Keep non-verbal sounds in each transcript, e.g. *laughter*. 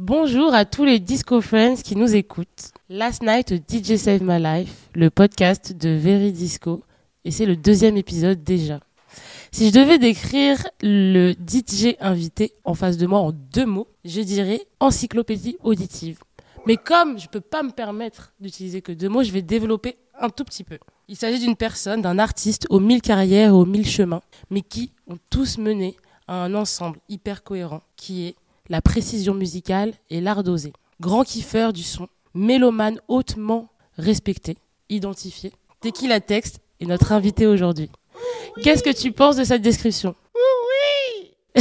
Bonjour à tous les disco friends qui nous écoutent. Last Night DJ Save My Life, le podcast de Very Disco, et c'est le deuxième épisode déjà. Si je devais décrire le DJ invité en face de moi en deux mots, je dirais encyclopédie auditive. Mais comme je peux pas me permettre d'utiliser que deux mots, je vais développer un tout petit peu. Il s'agit d'une personne, d'un artiste aux mille carrières aux mille chemins, mais qui ont tous mené à un ensemble hyper cohérent qui est la précision musicale et l'art dosé. Grand kiffeur du son, mélomane hautement respecté, identifié. Tequila Texte est notre invité aujourd'hui? Qu'est-ce que tu penses de cette description? Oui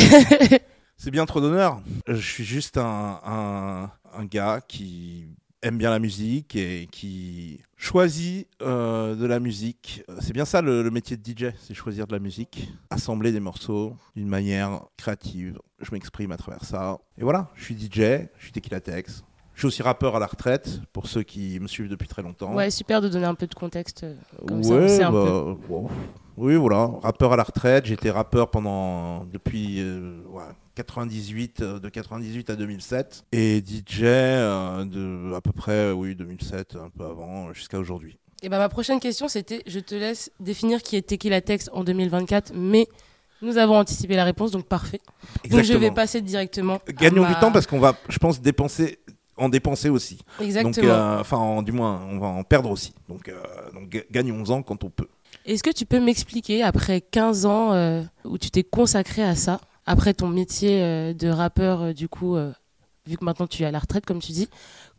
C'est bien trop d'honneur. Je suis juste un, un gars qui aime bien la musique et qui choisit euh, de la musique. C'est bien ça le, le métier de DJ, c'est choisir de la musique, assembler des morceaux d'une manière créative. Je m'exprime à travers ça. Et voilà, je suis DJ, je suis Tequila Tex. Je suis aussi rappeur à la retraite, pour ceux qui me suivent depuis très longtemps. Ouais, super de donner un peu de contexte. euh, Comme Ouais, ça, on sait un bah. Oui, voilà, rappeur à la retraite. J'étais rappeur pendant depuis euh, ouais, 98, euh, de 98 à 2007, et DJ euh, de à peu près, oui, 2007, un peu avant, jusqu'à aujourd'hui. Et ben ma prochaine question, c'était, je te laisse définir qui est Tequila Text en 2024, mais nous avons anticipé la réponse, donc parfait. Donc je vais passer directement. Gagnons ma- du temps parce qu'on va, je pense, dépenser, en dépenser aussi. Donc, Exactement. euh, enfin, en- du moins, on va en perdre aussi. Donc, euh, donc ga- gagnons-en quand on peut. Est-ce que tu peux m'expliquer, après 15 ans euh, où tu t'es consacré à ça, après ton métier euh, de rappeur, euh, du coup, euh, vu que maintenant tu es à la retraite, comme tu dis,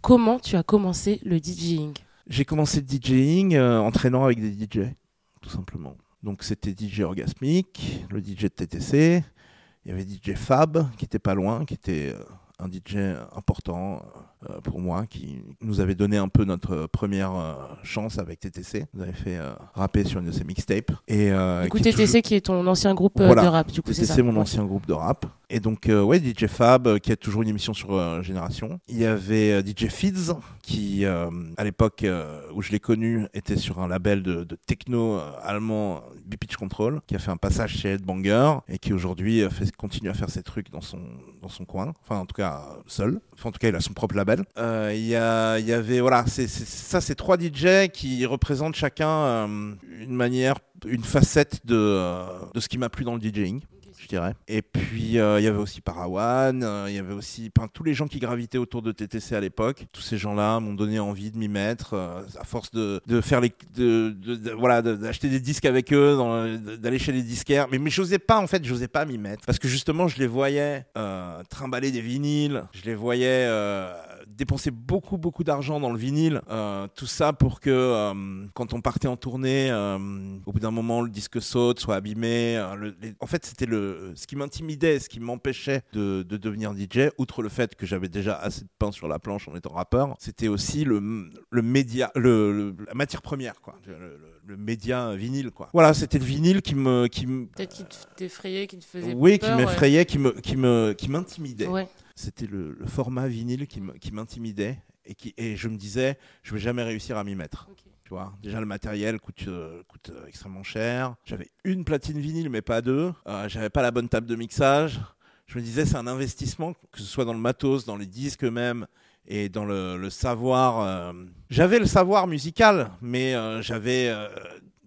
comment tu as commencé le DJing? J'ai commencé le DJing en traînant avec des DJ, tout simplement. Donc c'était DJ Orgasmic, le DJ de TTC, il y avait DJ Fab qui était pas loin, qui était un DJ important pour moi, qui nous avait donné un peu notre première euh, chance avec TTC. Nous avait fait euh, rapper sur une de ses mixtapes. Et, euh, Du coup, qui TTC qui est ton ancien groupe euh, Voilà. de rap, du coup, TTC, mon ancien groupe de rap. Et donc, euh, ouais, DJ Fab, euh, qui a toujours une émission sur euh, Génération. Il y avait euh, DJ Fids, qui, euh, à l'époque euh, où je l'ai connu, était sur un label de, de techno euh, allemand, B-Pitch Control, qui a fait un passage chez Headbanger, et qui aujourd'hui euh, continue à faire ses trucs dans son, dans son coin. Enfin, en tout cas, euh, seul. Enfin, en tout cas, il a son propre label. Euh, Il y, avait, voilà, ça, c'est trois DJ qui représentent chacun euh, une manière, une facette de, euh, de ce qui m'a plu dans le DJing je dirais. Et puis il y avait aussi Parawan, il y avait aussi tous les gens qui gravitaient autour de TTC à l'époque. Tous ces gens-là m'ont donné envie de m'y mettre à force de, de faire les voilà d'acheter des disques avec eux, d'aller chez les disquaires. Mais mais j'osais pas en fait, j'osais pas m'y mettre parce que justement je les voyais trimballer des vinyles, je les voyais dépenser beaucoup beaucoup d'argent dans le vinyle, euh, tout ça pour que euh, quand on partait en tournée, euh, au bout d'un moment le disque saute, soit abîmé. le- les- En fait, c'était le ce qui m'intimidait, ce qui m'empêchait de, de devenir DJ, outre le fait que j'avais déjà assez de pain sur la planche en étant rappeur, c'était aussi le, le média, le, la matière première, quoi, le, média vinyle, quoi. Voilà, c'était le vinyle qui me, qui me, Peut-être qui te- t'effrayait, qui te faisait oui, peur, qui m'effrayait, qui me, qui me, qui m'intimidait. Ouais. C'était le, le format vinyle qui m'intimidait et, qui, et je me disais, je vais jamais réussir à m'y mettre. Tu vois, déjà le matériel coûte, euh, coûte euh, extrêmement cher. J'avais une platine vinyle, mais pas deux. Euh, J'avais pas la bonne table de mixage. Je me disais, c'est un investissement, que ce soit dans le matos, dans les disques eux-mêmes et dans le, le savoir. euh, J'avais le savoir musical, mais j'avais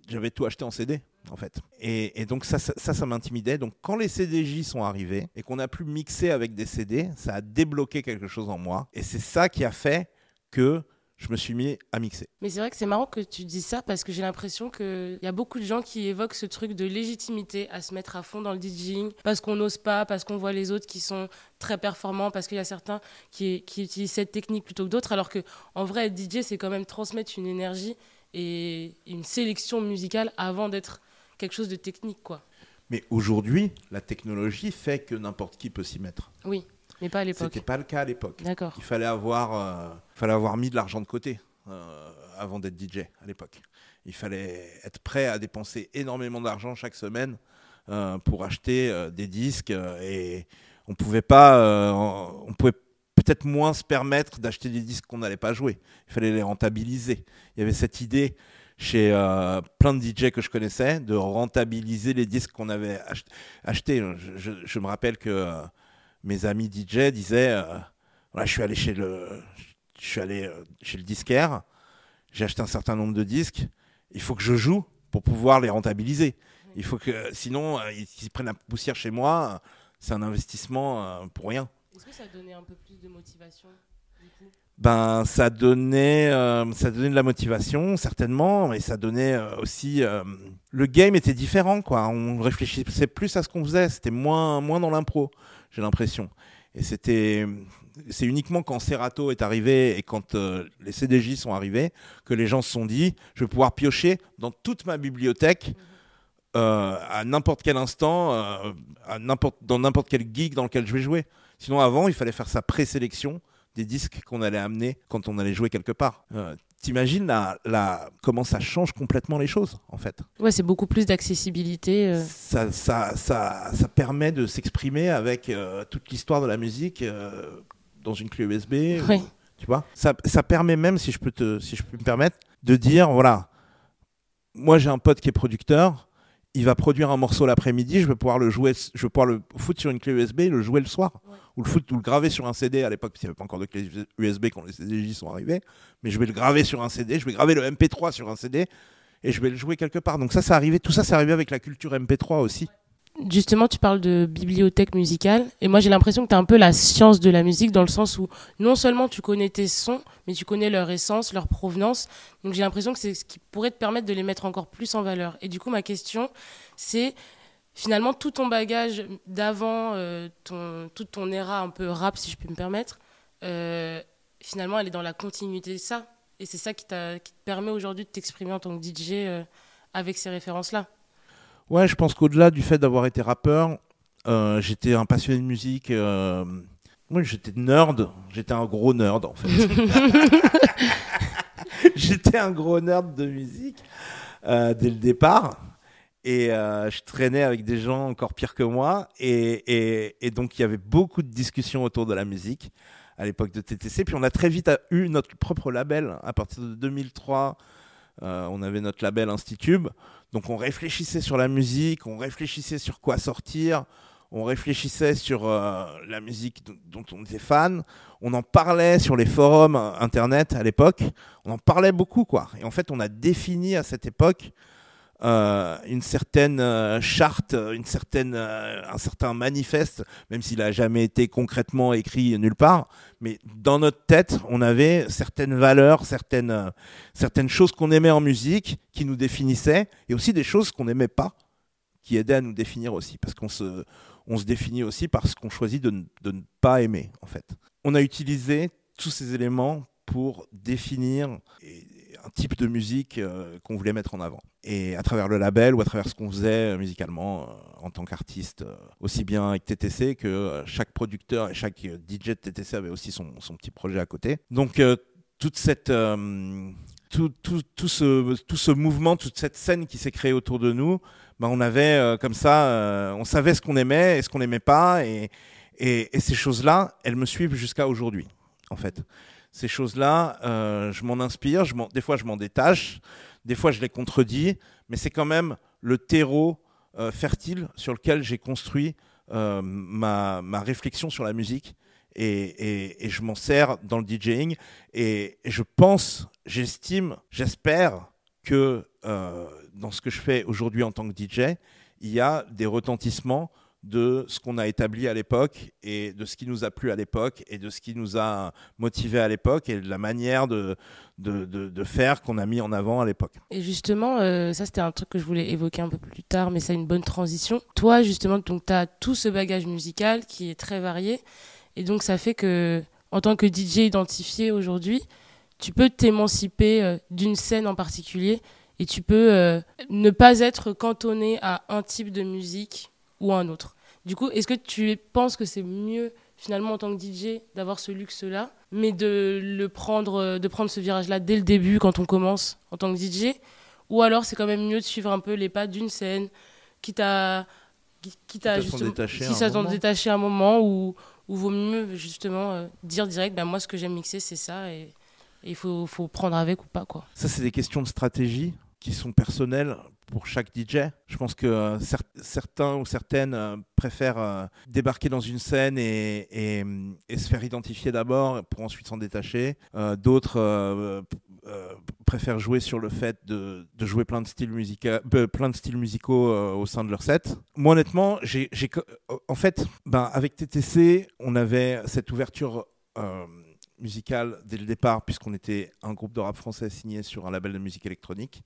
j'avais tout acheté en CD. En fait. Et, et donc ça, ça, ça, ça m'intimidait. Donc quand les CDJ sont arrivés et qu'on a pu mixer avec des CD, ça a débloqué quelque chose en moi. Et c'est ça qui a fait que je me suis mis à mixer. Mais c'est vrai que c'est marrant que tu dis ça parce que j'ai l'impression qu'il y a beaucoup de gens qui évoquent ce truc de légitimité à se mettre à fond dans le DJing parce qu'on n'ose pas, parce qu'on voit les autres qui sont très performants, parce qu'il y a certains qui, qui utilisent cette technique plutôt que d'autres, alors que en vrai, être DJ, c'est quand même transmettre une énergie et une sélection musicale avant d'être quelque chose de technique, quoi. Mais aujourd'hui, la technologie fait que n'importe qui peut s'y mettre. Oui, mais pas à l'époque. C'était pas le cas à l'époque. D'accord. Il fallait avoir, euh, fallait avoir mis de l'argent de côté euh, avant d'être DJ à l'époque. Il fallait être prêt à dépenser énormément d'argent chaque semaine euh, pour acheter des disques et on pouvait pas, on pouvait peut-être moins se permettre d'acheter des disques qu'on n'allait pas jouer. Il fallait les rentabiliser. Il y avait cette idée chez euh, plein de DJ que je connaissais de rentabiliser les disques qu'on avait ach- achetés. Je, me rappelle que euh, mes amis DJ disaient euh, voilà, je suis allé chez le, je suis allé chez le disquaire, j'ai acheté un certain nombre de disques. Il faut que je joue pour pouvoir les rentabiliser. Il faut que, sinon, ils, prennent la poussière chez moi. C'est un investissement pour rien. Est-ce que ça donnait un peu plus de motivation ben, ça donnait, ça donnait de la motivation, certainement, mais ça donnait aussi. le game était différent, quoi. On réfléchissait plus à ce qu'on faisait, c'était moins, moins dans l'impro, j'ai l'impression. Et c'était, c'est uniquement quand Serato est arrivé et quand euh, les CDJ sont arrivés que les gens se sont dit je vais pouvoir piocher dans toute ma bibliothèque euh, à n'importe quel instant, euh, dans n'importe quel geek dans lequel je vais jouer. Sinon, avant, il fallait faire sa présélection des disques qu'on allait amener quand on allait jouer quelque part. T'imagines la, la, comment ça change complètement les choses, en fait. Ouais, c'est beaucoup plus d'accessibilité. Ça, ça, ça, ça, permet de s'exprimer avec toute l'histoire de la musique dans une clé USB. tu vois ça, ça, permet même, si je, peux te, si je peux me permettre, de dire voilà, moi j'ai un pote qui est producteur, il va produire un morceau l'après-midi, je vais pouvoir le jouer, je vais pouvoir le foutre sur une clé USB et le jouer le soir. Ou le foutre ou le graver sur un CD à l'époque, parce qu'il n'y avait pas encore de clé USB quand les CDJ sont arrivés. Mais je vais le graver sur un CD, je vais graver le MP3 sur un CD et je vais le jouer quelque part. Donc ça, ça arrivé, tout ça, c'est arrivé avec la culture MP3 aussi. Justement, tu parles de bibliothèque musicale, et moi j'ai l'impression que tu as un peu la science de la musique dans le sens où non seulement tu connais tes sons, mais tu connais leur essence, leur provenance. Donc j'ai l'impression que c'est ce qui pourrait te permettre de les mettre encore plus en valeur. Et du coup, ma question, c'est finalement tout ton bagage d'avant, euh, toute ton era un peu rap, si je peux me permettre, euh, finalement elle est dans la continuité de ça. Et c'est ça qui, qui, te permet aujourd'hui de t'exprimer en tant que DJ euh, avec ces références-là. Ouais, je pense qu'au-delà du fait d'avoir été rappeur, euh, j'étais un passionné de musique. Euh... Moi, j'étais nerd. J'étais un gros nerd, en fait. *laughs* j'étais un gros nerd de musique euh, dès le départ. Et euh, je traînais avec des gens encore pires que moi. Et, et, et donc, il y avait beaucoup de discussions autour de la musique à l'époque de TTC. Puis, on a très vite eu notre propre label à partir de 2003. Euh, on avait notre label Institube. Donc on réfléchissait sur la musique, on réfléchissait sur quoi sortir, on réfléchissait sur euh, la musique dont on était fan, on en parlait sur les forums internet à l'époque, on en parlait beaucoup quoi. Et en fait, on a défini à cette époque euh, une certaine euh, charte, une certaine, euh, un certain manifeste, même s'il n'a jamais été concrètement écrit nulle part. Mais dans notre tête, on avait certaines valeurs, certaines, certaines choses qu'on aimait en musique, qui nous définissaient, et aussi des choses qu'on n'aimait pas, qui aidaient à nous définir aussi, parce qu'on se, on se définit aussi parce qu'on choisit de ne pas aimer, en fait. On a utilisé tous ces éléments pour définir un type de musique euh, qu'on voulait mettre en avant. Et à travers le label ou à travers ce qu'on faisait euh, musicalement euh, en tant qu'artiste, aussi bien avec TTC que chaque producteur et chaque DJ de TTC avait aussi son, petit projet à côté. Donc toute cette tout, tout, tout, ce, tout ce mouvement, toute cette scène qui s'est créée autour de nous, ben on avait comme ça, on savait ce qu'on aimait et ce qu'on n'aimait pas, et, et, et ces choses-là, elles me suivent jusqu'à aujourd'hui, en fait ces choses-là, euh, je m'en inspire, des fois je m'en détache, des fois je les contredis, mais c'est quand même le terreau euh, fertile sur lequel j'ai construit euh, ma, ma, réflexion sur la musique et, et, je m'en sers dans le DJing et je pense, j'estime, j'espère que dans ce que je fais aujourd'hui en tant que DJ, il y a des retentissements de ce qu'on a établi à l'époque et de ce qui nous a plu à l'époque et de ce qui nous a motivé à l'époque et de la manière de, de, de, faire qu'on a mis en avant à l'époque. Et justement, euh, ça c'était un truc que je voulais évoquer un peu plus tard, mais c'est une bonne transition. Toi, justement, tu as tout ce bagage musical qui est très varié et donc ça fait que, en tant que DJ identifié aujourd'hui, tu peux t'émanciper euh, d'une scène en particulier et tu peux euh, ne pas être cantonné à un type de musique ou un autre. Du coup, est-ce que tu penses que c'est mieux finalement en tant que DJ d'avoir ce luxe-là, mais de le prendre, de prendre ce virage-là dès le début quand on commence en tant que DJ, ou alors c'est quand même mieux de suivre un peu les pas d'une scène, qui t'a, qui t'a justement, si ça un moment, ou ou vaut mieux justement euh, dire direct, ben moi ce que j'aime mixer c'est ça et il faut, faut prendre avec ou pas quoi. Ça c'est des questions de stratégie qui sont personnelles pour chaque DJ. Je pense que euh, cer- certains ou certaines euh, préfèrent euh, débarquer dans une scène et, se faire identifier d'abord pour ensuite s'en détacher. D'autres préfèrent jouer sur le fait de, jouer plein de styles, musica- plein de styles musicaux au sein de leur set. Moi honnêtement, j'ai, en fait, ben, avec TTC, on avait cette ouverture musicale dès le départ puisqu'on était un groupe de rap français signé sur un label de musique électronique.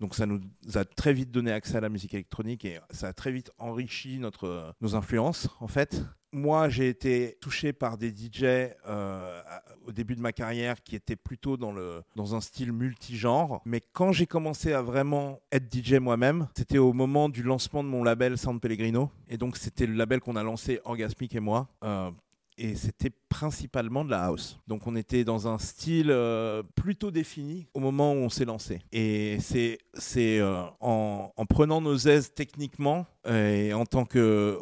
Donc ça nous a très vite donné accès à la musique électronique et ça a très vite enrichi notre, nos influences en fait. Moi j'ai été touché par des DJ euh, au début de ma carrière qui étaient plutôt dans, le, dans un style multigenre. Mais quand j'ai commencé à vraiment être DJ moi-même, c'était au moment du lancement de mon label Sound Pellegrino. Et donc c'était le label qu'on a lancé Orgasmic et moi. Euh, et c'était principalement de la house. Donc on était dans un style euh, plutôt défini au moment où on s'est lancé. Et c'est euh, en, en prenant nos aises techniquement euh, et en tant que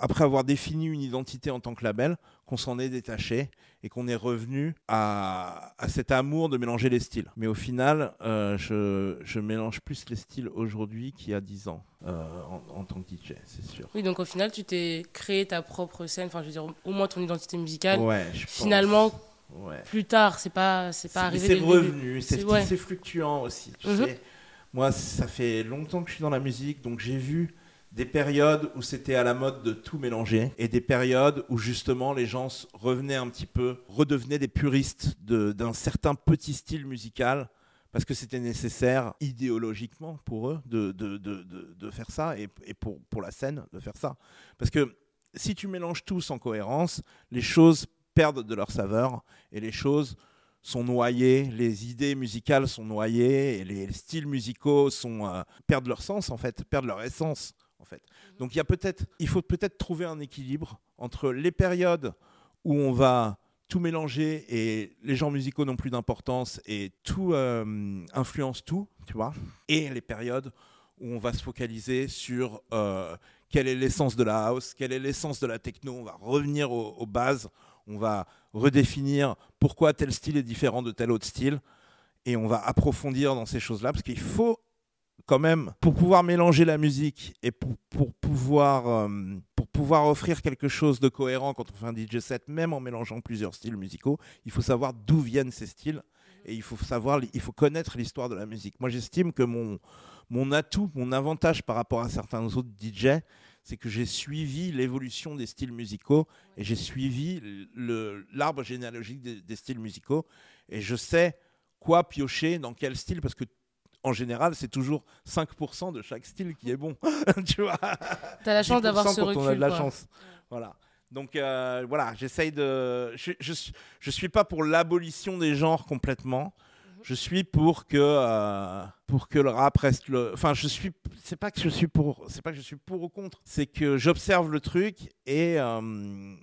après avoir défini une identité en tant que label qu'on s'en est détaché et qu'on est revenu à, à cet amour de mélanger les styles. Mais au final, euh, je, je mélange plus les styles aujourd'hui qu'il y a 10 ans euh, en, en tant que DJ, c'est sûr. Oui, donc au final, tu t'es créé ta propre scène, enfin, je veux dire, au moins ton identité musicale. Ouais, je pense. Finalement, Ouais. plus tard, c'est pas, c'est pas arrivé. C'est revenu, c'est ouais. fluctuant aussi. Tu Mhm. sais. Moi, ça fait longtemps que je suis dans la musique, donc j'ai vu des périodes où c'était à la mode de tout mélanger et des périodes où justement les gens revenaient un petit peu, redevenaient des puristes d'un certain petit style musical parce que c'était nécessaire idéologiquement pour eux de, de, de, de- de faire ça et, et pour, pour la scène de faire ça. Parce que si tu mélanges tout sans cohérence, les choses perdent de leur saveur et les choses sont noyées, les idées musicales sont noyées et les styles musicaux sont euh, perdent leur sens en fait, perdent leur essence en fait. Donc il y a peut-être, il faut peut-être trouver un équilibre entre les périodes où on va tout mélanger et les genres musicaux n'ont plus d'importance et tout euh, influence tout, tu vois, et les périodes où on va se focaliser sur euh, quelle est l'essence de la house, quelle est l'essence de la techno, on va revenir aux, aux bases, on va redéfinir pourquoi tel style est différent de tel autre style, et on va approfondir dans ces choses-là, parce qu'il faut quand même, pour pouvoir mélanger la musique et pour, pour pouvoir, euh, pour pouvoir offrir quelque chose de cohérent quand on fait un DJ set, même en mélangeant plusieurs styles musicaux, il faut savoir d'où viennent ces styles et il faut savoir, il faut connaître l'histoire de la musique. Moi, j'estime que mon, mon atout, mon avantage par rapport à certains autres DJ, c'est que j'ai suivi l'évolution des styles musicaux et j'ai suivi l'arbre généalogique des, des styles musicaux et je sais quoi piocher dans quel style parce que en général, c'est toujours 5% de chaque style qui est bon. *laughs* tu vois T'as la chance d'avoir 10% ce recul. on a de la quoi. chance. Voilà. Donc euh, voilà, j'essaye de. Je, je, suis- je suis pas pour l'abolition des genres complètement. Mhm. Je suis pour que euh, pour que le rap reste le. Enfin, je suis. C'est pas que je suis pour. C'est pas que je suis pour ou contre. C'est que j'observe le truc et euh,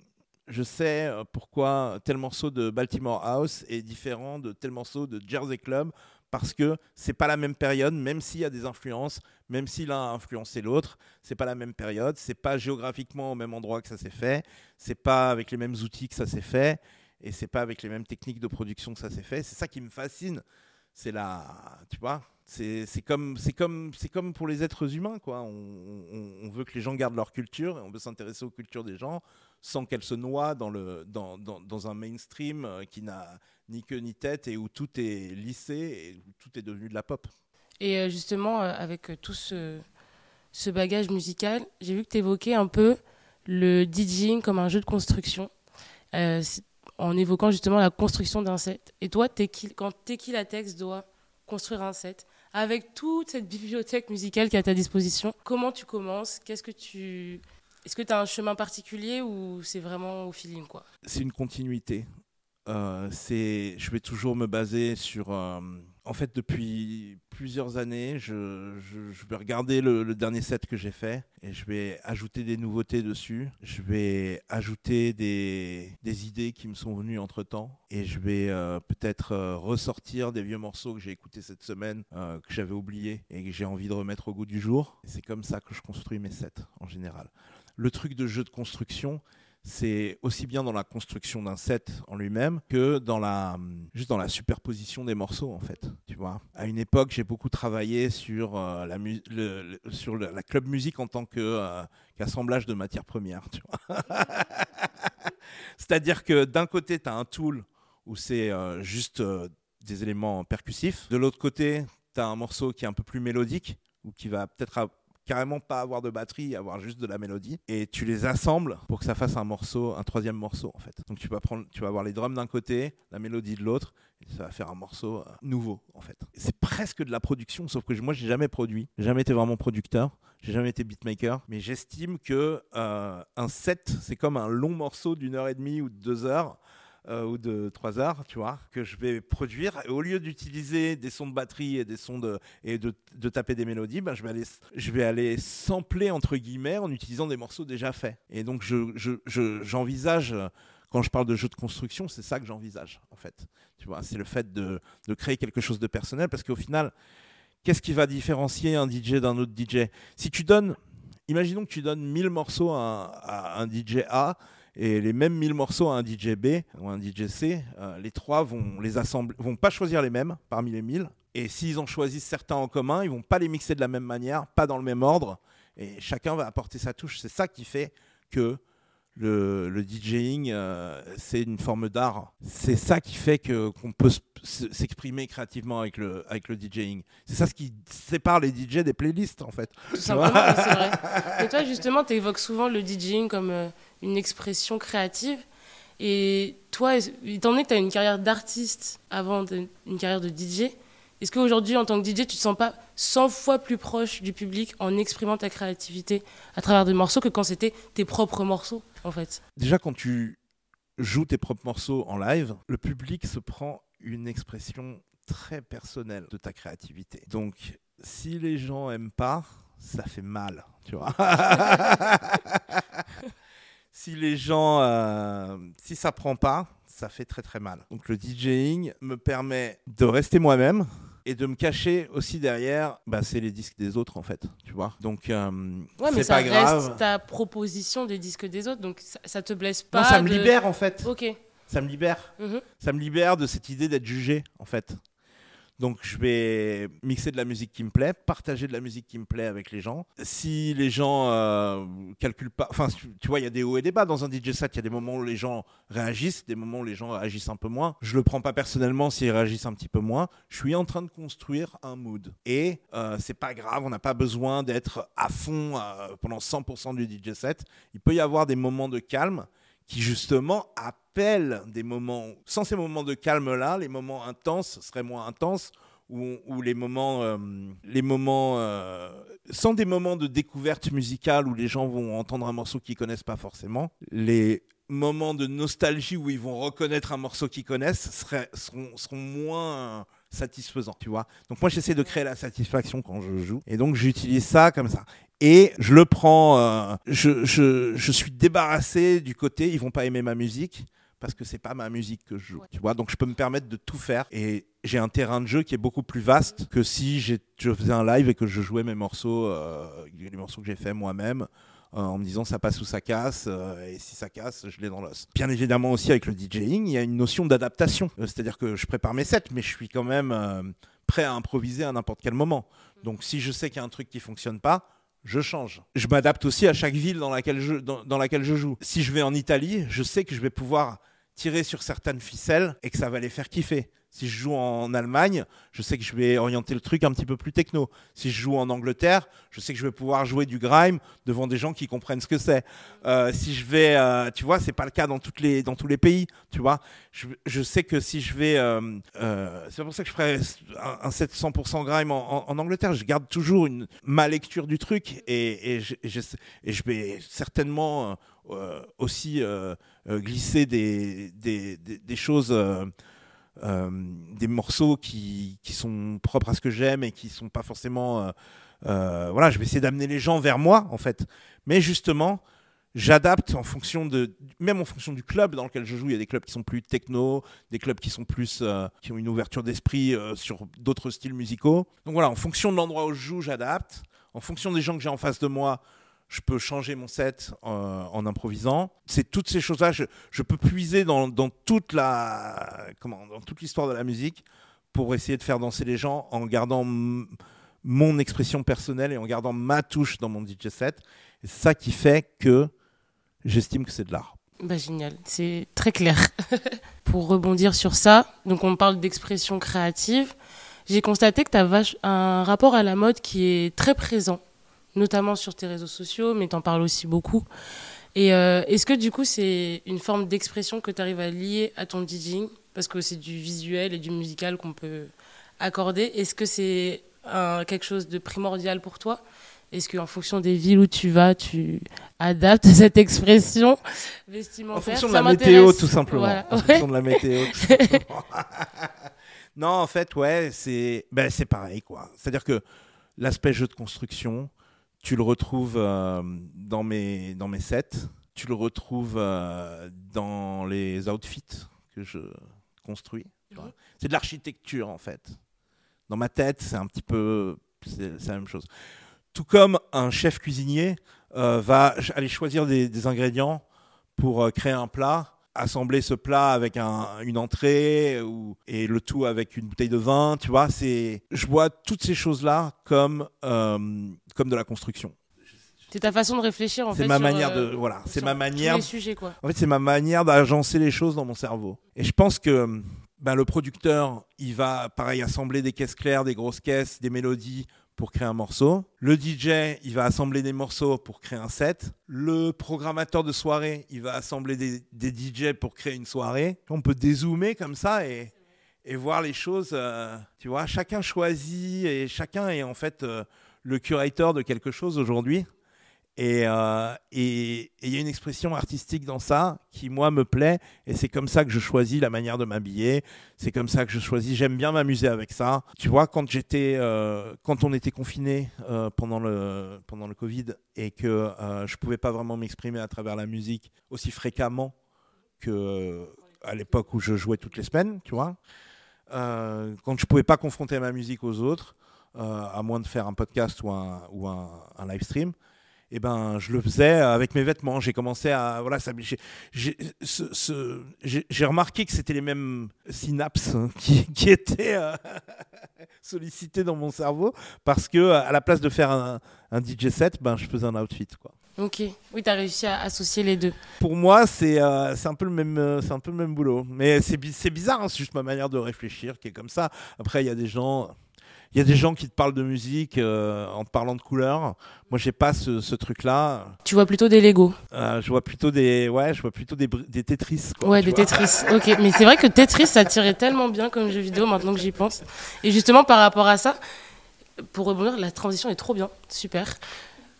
je sais pourquoi tel morceau de Baltimore House est différent de tel morceau de Jersey Club parce que c'est pas la même période, même s'il y a des influences, même si l'un a influencé l'autre, c'est pas la même période, c'est pas géographiquement au même endroit que ça s'est fait, c'est pas avec les mêmes outils que ça s'est fait, et c'est pas avec les mêmes techniques de production que ça s'est fait. C'est ça qui me fascine. C'est tu vois, c'est comme c'est comme c'est comme pour les êtres humains quoi. On veut que les gens gardent leur culture et on veut s'intéresser aux cultures des gens sans qu'elles se noient dans le dans, dans, dans un mainstream euh, qui n'a ni queue ni tête et où tout est lissé et où tout est devenu de la pop. Et euh, justement, euh, avec euh, tout ce, ce bagage musical, j'ai vu que tu évoquais un peu le DJing comme un jeu de construction, euh, en évoquant justement la construction d'un set. Et toi, Tequila- quand Tequila Tex doit construire un set, avec toute cette bibliothèque musicale qui est à ta disposition, comment tu commences? Qu'est-ce que tu... Est-ce que tu as un chemin particulier ou c'est vraiment au feeling quoi? C'est une continuité. Euh, c'est, je vais toujours me baser sur. euh, en fait, depuis plusieurs années, je, vais regarder le, dernier set que j'ai fait et je vais ajouter des nouveautés dessus. Je vais ajouter des, idées qui me sont venues entre temps et je vais euh, peut-être ressortir des vieux morceaux que j'ai écoutés cette semaine, que j'avais oubliés et que j'ai envie de remettre au goût du jour. C'est comme ça que je construis mes sets en général. Le truc de jeu de construction, c'est aussi bien dans la construction d'un set en lui-même que dans la juste dans la superposition des morceaux en fait tu vois. À une époque, j'ai beaucoup travaillé sur, euh, la, club musique en tant que, euh, qu'assemblage de matières premières. *laughs* C'est-à-dire que d'un côté, tu as un tool où c'est euh, juste des éléments percussifs. De l'autre côté, tu as un morceau qui est un peu plus mélodique ou qui va peut-être carrément pas avoir de batterie, avoir juste de la mélodie. Et tu les assembles pour que ça fasse un morceau, un troisième morceau en fait. Donc tu vas prendre, tu vas avoir les drums d'un côté, la mélodie de l'autre, et ça va faire un morceau euh, nouveau en fait. C'est presque de la production, sauf que moi j'ai jamais produit, jamais été vraiment producteur, j'ai jamais été beatmaker, mais j'estime que euh, un set c'est comme un long morceau d'une heure et demie ou de deux heures euh, ou de 3 heures, tu vois, que je vais produire. Au lieu d'utiliser des sons de batterie et des sons de et de, de taper des mélodies, ben, je vais aller je vais aller sampler entre guillemets en utilisant des morceaux déjà faits. Et donc je je- je- j'envisage euh, quand je parle de jeu de construction, c'est ça que j'envisage en fait. Tu vois, c'est le fait de, de créer quelque chose de personnel parce qu'au final, qu'est-ce qui va différencier un DJ d'un autre DJ Si tu donnes, imaginons que tu donnes 1000 morceaux à un DJ A et les mêmes 1000 morceaux à un DJ B ou un DJ C, euh, les trois vont les assembler, vont pas choisir les mêmes parmi les 1000. Et s'ils en choisissent certains en commun, ils vont pas les mixer de la même manière, pas dans le même ordre. Et chacun va apporter sa touche. C'est ça qui fait que le, le DJing, euh, c'est une forme d'art. C'est ça qui fait que qu'on peut s'exprimer créativement avec le, avec le DJing. C'est ça ce qui sépare les DJ des playlists, en fait. Tout simplement, c'est vrai. *laughs* Et toi, justement, tu évoques souvent le DJing comme euh, une expression créative. Et toi, étant donné que tu as une carrière d'artiste avant de- une carrière de DJ, est-ce qu'aujourd'hui, en tant que DJ, tu te sens pas 100 fois plus proche du public en exprimant ta créativité à travers des morceaux que quand c'était tes propres morceaux, en fait? Déjà, quand tu joues tes propres morceaux en live, le public se prend une expression très personnelle de ta créativité. Donc, si les gens aiment pas, ça fait mal, tu vois. *laughs* si les gens, euh, si ça prend pas, ça fait très très mal. Donc le DJing me permet de rester moi-même et de me cacher aussi derrière, bah, c'est les disques des autres en fait, tu vois. Donc euh, Ouais, mais c'est ça pas grave. reste ta proposition des disques des autres, donc ça, ça te blesse pas. Non, ça me libère en fait. Ok. Ça me libère. Mhm. Ça me libère de cette idée d'être jugé, en fait. Donc je vais mixer de la musique qui me plaît, partager de la musique qui me plaît avec les gens. Si les gens euh, calculent pas, enfin tu vois, il y a des hauts et des bas dans un DJ set. Il y a des moments où les gens réagissent, des moments où les gens réagissent un peu moins. Je le prends pas personnellement s'ils réagissent un petit peu moins. Je suis en train de construire un mood et euh, c'est pas grave. On n'a pas besoin d'être à fond euh, pendant 100% du DJ set. Il peut y avoir des moments de calme qui justement appellent des moments, sans ces moments de calme-là, les moments intenses seraient moins intenses, ou, les moments, euh, les moments euh, sans des moments de découverte musicale où les gens vont entendre un morceau qu'ils connaissent pas forcément, les moments de nostalgie où ils vont reconnaître un morceau qu'ils connaissent seraient, seront, seront moins satisfaisants, tu vois. Donc moi j'essaie de créer la satisfaction quand je joue, et donc j'utilise ça comme ça. Et je le prends, euh, je, je, je suis débarrassé du côté, ils vont pas aimer ma musique parce que c'est pas ma musique que je joue, tu vois. Donc je peux me permettre de tout faire et j'ai un terrain de jeu qui est beaucoup plus vaste que si je faisais un live et que je jouais mes morceaux, euh, les morceaux que j'ai fait moi-même. Euh, en me disant ça passe ou ça casse, euh, et si ça casse, je l'ai dans l'os. Bien évidemment aussi avec le DJing, il y a une notion d'adaptation. Euh, C'est-à-dire que je prépare mes sets, mais je suis quand même prêt à improviser à n'importe quel moment. Donc si je sais qu'il y a un truc qui fonctionne pas, je change. Je m'adapte aussi à chaque ville dans laquelle, je, dans laquelle je joue. Si je vais en Italie, je sais que je vais pouvoir tirer sur certaines ficelles et que ça va les faire kiffer. Si je joue en Allemagne, je sais que je vais orienter le truc un petit peu plus techno. Si je joue en Angleterre, je sais que je vais pouvoir jouer du grime devant des gens qui comprennent ce que c'est. Euh, si je vais, euh, tu vois, c'est pas le cas dans toutes les dans tous les pays, tu vois. Je, je sais que si je vais, euh, euh, c'est pour ça que je ferai un, un set 100% grime en, en- Angleterre. Je garde toujours une ma lecture du truc et, et, je, et je, vais certainement euh, aussi euh, euh, glisser des, des, des, des choses. Euh, des morceaux qui, qui sont propres à ce que j'aime et qui sont pas forcément euh, euh, voilà je vais essayer d'amener les gens vers moi en fait. Mais justement j'adapte en fonction de même en fonction du club dans lequel je joue. Il y a des clubs qui sont plus techno des clubs qui sont plus qui ont une ouverture d'esprit sur d'autres styles musicaux. Donc voilà en fonction de l'endroit où je joue j'adapte. En fonction des gens que j'ai en face de moi je peux changer mon set euh, en improvisant. C'est toutes ces choses-là. Je, peux puiser dans, toute l'histoire de la musique pour essayer de faire danser les gens en gardant mon expression personnelle et en gardant ma touche dans mon DJ set. Et c'est ça qui fait que j'estime que c'est de l'art. Bah, génial, c'est très clair. *laughs* pour rebondir sur ça, donc on parle d'expression créative. J'ai constaté que tu as un rapport à la mode qui est très présent, notamment sur tes réseaux sociaux, mais tu en parles aussi beaucoup. Et euh, est-ce que du coup, c'est une forme d'expression que tu arrives à lier à ton DJing? Parce que c'est du visuel et du musical qu'on peut accorder. Est-ce que c'est quelque chose de primordial pour toi? Est-ce qu'en fonction des villes où tu vas, tu adaptes *laughs* cette expression vestimentaire? En fonction de la météo, tout simplement. En fonction de la météo. *laughs* *laughs* non, en fait, ouais, c'est ben, pareil, quoi. C'est-à-dire que l'aspect jeu de construction, tu le retrouves euh, dans, mes, dans mes sets, tu le retrouves euh, dans les outfits que je construis. C'est de l'architecture en fait. Dans ma tête, c'est un petit peu c'est la même chose. Tout comme un chef cuisinier euh, va aller choisir des, ingrédients pour créer un plat, assembler ce plat avec une entrée ou, et le tout avec une bouteille de vin, tu vois, c'est je vois toutes ces choses-là comme comme de la construction. C'est ta façon de réfléchir en fait. C'est ma manière de euh, voilà, c'est ma manière. sujets, quoi. En fait, c'est ma manière d'agencer les choses dans mon cerveau. Et je pense que ben, le producteur, il va pareil assembler des caisses claires, des grosses caisses, des mélodies pour créer un morceau. Le DJ, il va assembler des morceaux pour créer un set. Le programmateur de soirée, il va assembler des, DJ pour créer une soirée. On peut dézoomer comme ça et, et voir les choses. Euh, tu vois, chacun choisit et chacun est en fait euh, le curateur de quelque chose aujourd'hui. Euh, et il y a une expression artistique dans ça qui, moi, me plaît. Et c'est comme ça que je choisis la manière de m'habiller. C'est comme ça que je choisis. J'aime bien m'amuser avec ça. Tu vois, quand, euh, quand on était confiné euh, pendant, le, pendant le Covid et que je ne pouvais pas vraiment m'exprimer à travers la musique aussi fréquemment que à l'époque où je jouais toutes les semaines, tu vois, quand je ne pouvais pas confronter ma musique aux autres, à moins de faire un podcast ou un, ou un live stream, eh ben, je le faisais avec mes vêtements. J'ai commencé à. Voilà, j'ai remarqué que c'était les mêmes synapses *laughs* qui, qui étaient euh, *laughs* sollicitées dans mon cerveau parce que, à la place de faire un, un DJ set, ben, je faisais un outfit. Quoi. Ok, oui, tu as réussi à associer les deux. Pour moi, c'est euh, un, peu le même, c'est un peu le même boulot. Mais c'est bizarre, hein, c'est juste ma manière de réfléchir qui est comme ça. Après, il y a des gens il y a des gens qui te parlent de musique euh, en te parlant de couleurs. Moi, j'ai pas ce, truc-là. Tu vois plutôt des Lego. Euh, je vois plutôt des, ouais, je vois plutôt des, des Tetris. ouais, des Tetris. ok, mais c'est vrai que Tetris, ça tirait tellement bien comme jeu vidéo maintenant que j'y pense. Et justement, par rapport à ça, pour rebondir, la transition est trop bien, super.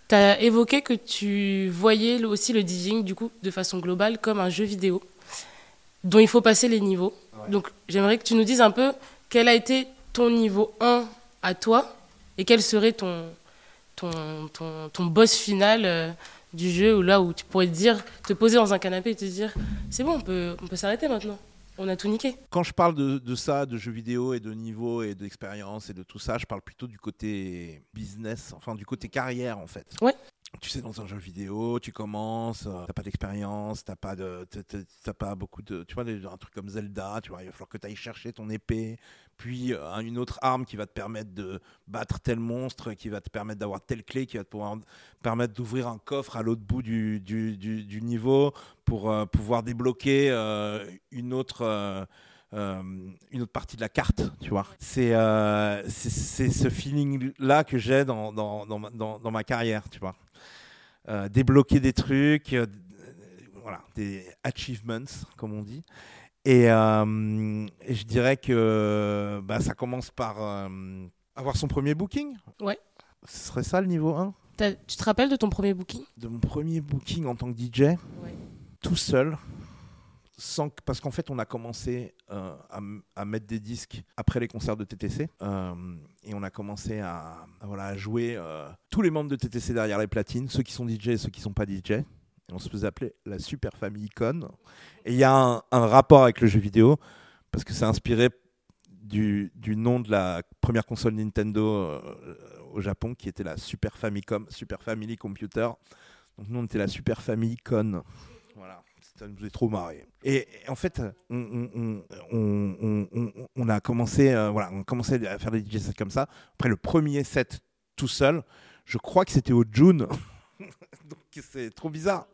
Tu as évoqué que tu voyais aussi le DJing du coup de façon globale comme un jeu vidéo dont il faut passer les niveaux. Donc j'aimerais que tu nous dises un peu quel a été ton niveau 1 à toi et quel serait ton, ton, ton, ton boss final euh, du jeu ou là où tu pourrais te dire, te poser dans un canapé et te dire c'est bon, on peut, on peut s'arrêter maintenant. On a tout niqué. Quand je parle de, de, ça, de jeux vidéo et de niveau et d'expérience et de tout ça, je parle plutôt du côté business, enfin du côté carrière en fait. Ouais tu sais, dans un jeu vidéo, tu commences, euh, t'as pas d'expérience, t'as pas de, t'as pas beaucoup de, tu vois, un truc comme Zelda, tu vois, il va falloir que tu ailles chercher ton épée, puis euh, une autre arme qui va te permettre de battre tel monstre, qui va te permettre d'avoir telle clé, qui va te pouvoir permettre d'ouvrir un coffre à l'autre bout du, du, niveau pour euh, pouvoir débloquer une autre. Une autre partie de la carte, tu vois. C'est c'est ce feeling-là que j'ai dans dans, dans, dans, ma carrière, tu vois. Euh, débloquer des trucs, euh, voilà, des achievements, comme on dit. Et, euh, je dirais que bah, ça commence par avoir son premier booking. Ouais. Ce serait ça le niveau 1 Tu te rappelles de ton premier booking? De mon premier booking en tant que DJ, tout seul, parce qu'en fait, on a commencé euh, à, mettre des disques après les concerts de TTC. Euh, et on a commencé à, voilà, jouer euh, tous les membres de TTC derrière les platines, ceux qui sont DJ et ceux qui ne sont pas DJ. On se faisait appeler la Super Famille Con. Et il y a un, rapport avec le jeu vidéo, parce que c'est inspiré du, du, nom de la première console Nintendo au Japon, qui était la Super Famicom, Super Family Computer. Donc nous, on était la Super Famille Con. Voilà Ça nous faisait trop marrer. Et, et en fait, on, on- on- on- on- on a commencé, euh, voilà, on a commencé à faire des DJ sets comme ça. Après le premier set tout seul, je crois que c'était au June. *laughs* Donc c'est trop bizarre.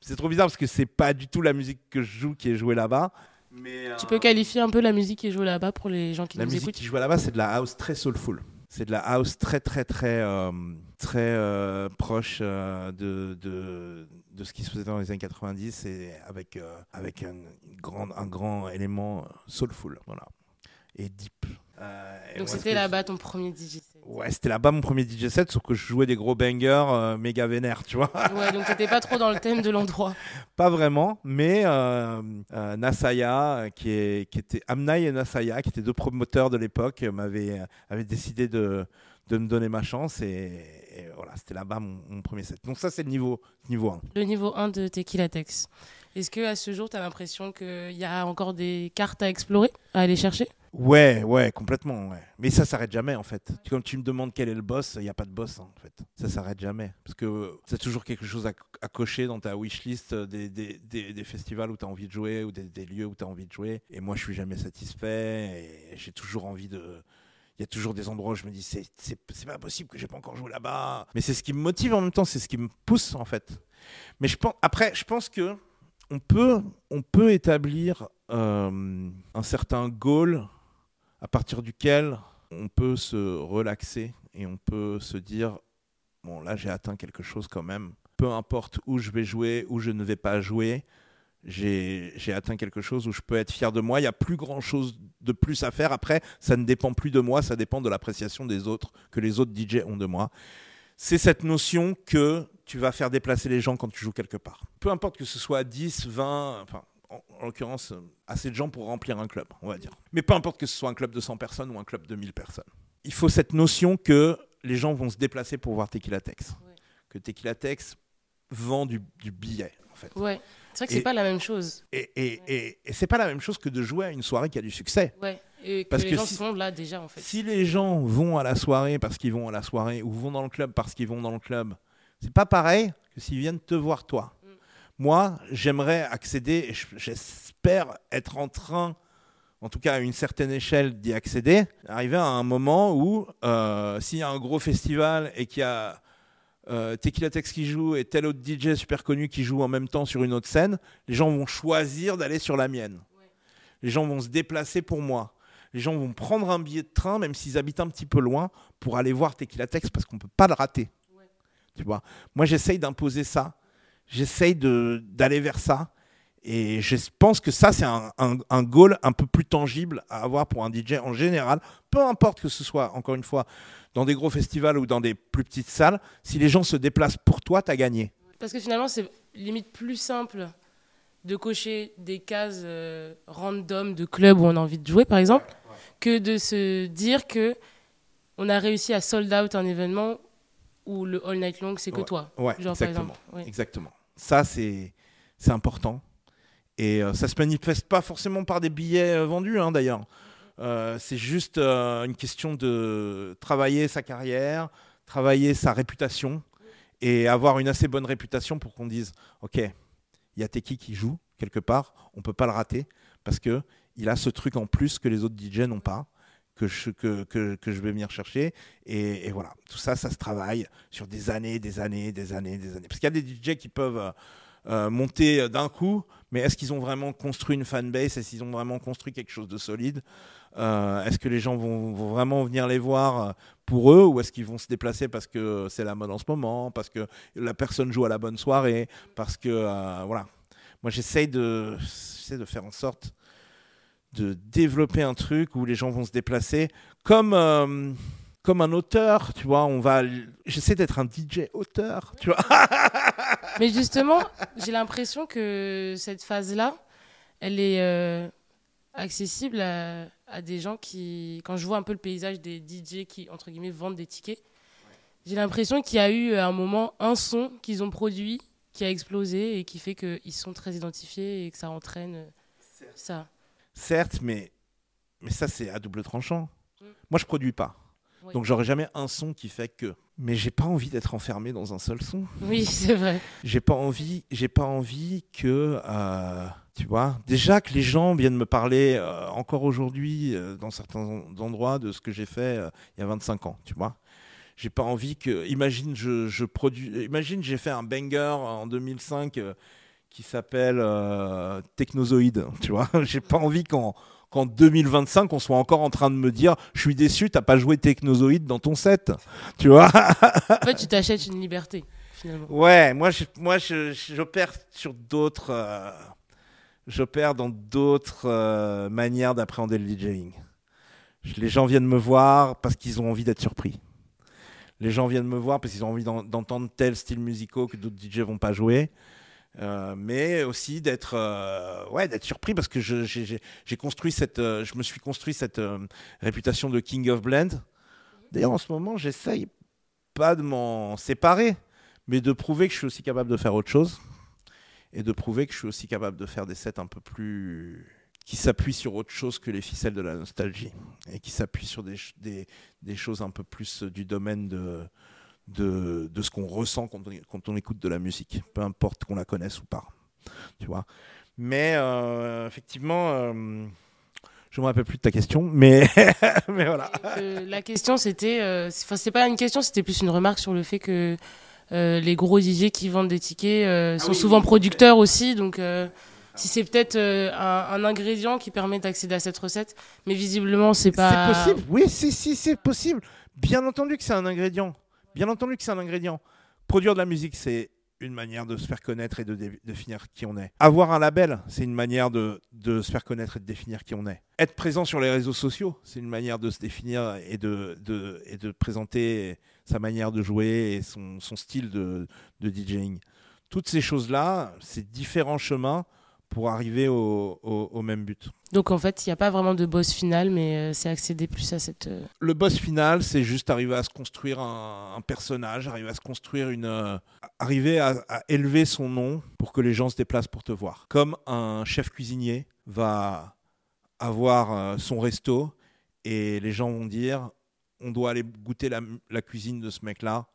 C'est trop bizarre parce que c'est pas du tout la musique que je joue qui est jouée là-bas. Mais Tu euh, peux qualifier un peu la musique qui est jouée là-bas pour les gens qui la nous musique écoutent qui jouait là-bas, c'est de la house très soulful. C'est de la house très très très euh, très euh, proche de, de, de ce qui se faisait dans les années 90 et avec euh, avec un une grande un grand élément euh, soulful, voilà. Et deep. Euh, et Donc c'était là-bas ton premier DJ set. Ouais, c'était là-bas mon premier DJ set, sauf que je jouais des gros bangers euh, méga vénères, tu vois. Ouais, donc t'étais pas trop dans le thème de l'endroit. *laughs* Pas vraiment, mais euh, Nasaya, qui, est, qui était Amnai et Nasaya, qui étaient deux promoteurs de l'époque, m'avaient avaient décidé de, de me donner ma chance et, et voilà, c'était là-bas mon, mon premier set. Donc ça, c'est le niveau, niveau 1. Le niveau 1 de Tequila Tex. Est-ce que à ce jour, tu as l'impression qu'il y a encore des cartes à explorer, à aller chercher? Ouais, ouais, complètement, ouais. Mais ça s'arrête jamais en fait. Comme tu me demandes quel est le boss, il n'y a pas de boss hein, en fait. Ça s'arrête jamais. Parce que c'est toujours quelque chose à, à cocher dans ta wishlist euh, des, des, des, des festivals où tu as envie de jouer ou des, des lieux où tu as envie de jouer. Et moi, je suis jamais satisfait et j'ai toujours envie de. Il y a toujours des endroits où je me dis c'est pas possible que j'ai pas encore joué là-bas. Mais c'est ce qui me motive en même temps, c'est ce qui me pousse en fait. Mais je pense après, je pense que on peut on peut établir euh, un certain goal à partir duquel on peut se relaxer et on peut se dire bon là j'ai atteint quelque chose quand même peu importe où je vais jouer où je ne vais pas jouer j'ai atteint quelque chose où je peux être fier de moi il n'y a plus grand chose de plus à faire après ça ne dépend plus de moi ça dépend de l'appréciation des autres que les autres DJ ont de moi c'est cette notion que tu vas faire déplacer les gens quand tu joues quelque part peu importe que ce soit 10 20 enfin en, en l'occurrence, euh, assez de gens pour remplir un club, on va dire. Mais peu importe que ce soit un club de 100 personnes ou un club de 1000 personnes. Il faut cette notion que les gens vont se déplacer pour voir Tequila Tex. Ouais. Que Tequila Tex vend du, du billet, en fait. Ouais. C'est vrai que c'est pas la même chose. Et, et, et, et c'est pas la même chose que de jouer à une soirée qui a du succès. Ouais. Et que Parce les que gens si- sont là déjà, en fait. Si les gens vont à la soirée parce qu'ils vont à la soirée ou vont dans le club parce qu'ils vont dans le club, c'est pas pareil que s'ils viennent te voir toi. Mm. Moi, j'aimerais accéder, et je- j'espère être en train, en tout cas à une certaine échelle, d'y accéder, arriver à un moment où euh, s'il y a un gros festival et qu'il y a euh, Tequila Tex qui joue et tel autre DJ super connu qui joue en même temps sur une autre scène, les gens vont choisir d'aller sur la mienne. Les gens vont se déplacer pour moi. Les gens vont prendre un billet de train, même s'ils habitent un petit peu loin, pour aller voir Tequila Tex parce qu'on ne peut pas le rater. Ouais. Tu vois? Moi, j'essaye d'imposer ça. J'essaye d'aller vers ça. Et je pense que ça, c'est un, un, un goal un peu plus tangible à avoir pour un DJ en général. Peu importe que ce soit, encore une fois, dans des gros festivals ou dans des plus petites salles. Si les gens se déplacent pour toi, tu as gagné. Parce que finalement, c'est limite plus simple de cocher des cases euh, random de clubs où on a envie de jouer, par exemple, que de se dire que on a réussi à sold out un événement où le all night long, c'est que Ouais. toi. Ouais, Genre, par exactement. exemple. Ouais. Exactement. Ça, c'est important. Et euh, ça se manifeste pas forcément par des billets euh, vendus, hein, d'ailleurs. Euh, c'est juste une question de travailler sa carrière, travailler sa réputation et avoir une assez bonne réputation pour qu'on dise OK, il y a Teki qui joue quelque part, on peut pas le rater parce que il a ce truc en plus que les autres DJ n'ont pas. Que je, vais venir chercher. Et, voilà, tout ça, ça se travaille sur des années, des années, des années, des années. Parce qu'il y a des DJ qui peuvent monter d'un coup, mais est-ce qu'ils ont vraiment construit une fanbase? Est-ce qu'ils ont vraiment construit quelque chose de solide? Euh, Est-ce que les gens vont, vraiment venir les voir euh, pour eux ou est-ce qu'ils vont se déplacer parce que c'est la mode en ce moment, parce que la personne joue à la bonne soirée, parce que euh, voilà. Moi, j'essaye de, de faire en sorte de développer un truc où les gens vont se déplacer comme comme un auteur, tu vois. On va, j'essaie d'être un DJ auteur, tu vois. *laughs* Mais justement, j'ai l'impression que cette phase-là, elle est euh, accessible à, à des gens qui, quand je vois un peu le paysage des DJ qui, entre guillemets, vendent des tickets, j'ai l'impression qu'il y a eu à un moment un son qu'ils ont produit qui a explosé et qui fait qu'ils sont très identifiés et que ça entraîne euh, ça. Certes, mais, mais ça, c'est à double tranchant. Mm. Moi, je produis pas. Oui. Donc j'aurai jamais un son qui fait que. Mais j'ai pas envie d'être enfermé dans un seul son. Oui, c'est vrai. J'ai pas envie, j'ai pas envie que, euh, tu vois, déjà que les gens viennent me parler euh, encore aujourd'hui euh, dans certains endroits de ce que j'ai fait il y a 25 ans, tu vois. J'ai pas envie que, imagine, je, je produis, imagine, j'ai fait un banger en 2005 euh, qui s'appelle Technozoïde, tu vois. *laughs* j'ai pas envie qu'en qu'en 2025 on soit encore en train de me dire, je suis déçu, t'as pas joué Technozoïde dans ton set, tu vois? En fait, tu t'achètes une liberté, finalement. Ouais, moi, je, moi, je, j'opère sur d'autres, euh, j'opère dans d'autres euh, manières d'appréhender le DJing. Les gens viennent me voir parce qu'ils ont envie d'être surpris. Les gens viennent me voir parce qu'ils ont envie d'en- d'entendre tel style musicaux que d'autres DJ vont pas jouer. Euh, mais aussi d'être euh, ouais d'être surpris parce que j'ai construit cette euh, je me suis construit cette réputation de king of blend. D'ailleurs en ce moment j'essaye pas de m'en séparer mais de prouver que je suis aussi capable de faire autre chose et de prouver que je suis aussi capable de faire des sets un peu plus qui s'appuient sur autre chose que les ficelles de la nostalgie et qui s'appuient sur des, des, des choses un peu plus du domaine de, de, de ce qu'on ressent quand on, quand on écoute de la musique, peu importe qu'on la connaisse ou pas. Tu vois mais euh, effectivement, euh, je me rappelle plus de ta question, mais, *laughs* mais voilà. Euh, la question, c'était. euh, Enfin, c'est pas une question, c'était plus une remarque sur le fait que euh, les gros DJ qui vendent des tickets euh, sont oui, souvent oui. producteurs aussi. Donc, euh, si c'est peut-être euh, un, un ingrédient qui permet d'accéder à cette recette, mais visiblement, c'est pas. C'est possible, oui, si, si, c'est possible. Bien entendu que c'est un ingrédient. Bien entendu que c'est un ingrédient. Produire de la musique, c'est une manière de se faire connaître et de dé- définir qui on est. Avoir un label, c'est une manière de, se faire connaître et de définir qui on est. Être présent sur les réseaux sociaux, c'est une manière de se définir et de, présenter sa manière de jouer et son, style de, DJing. Toutes ces choses-là, c'est différents chemins pour arriver au, au- au même but. Donc, en fait, il n'y a pas vraiment de boss final, mais euh, c'est accéder plus à cette. euh, le boss final, c'est juste arriver à se construire un, un personnage, arriver à se construire une, euh, arriver à, à élever son nom pour que les gens se déplacent pour te voir. Comme un chef cuisinier va avoir euh, son resto et les gens vont dire, on doit aller goûter la, la cuisine de ce mec-là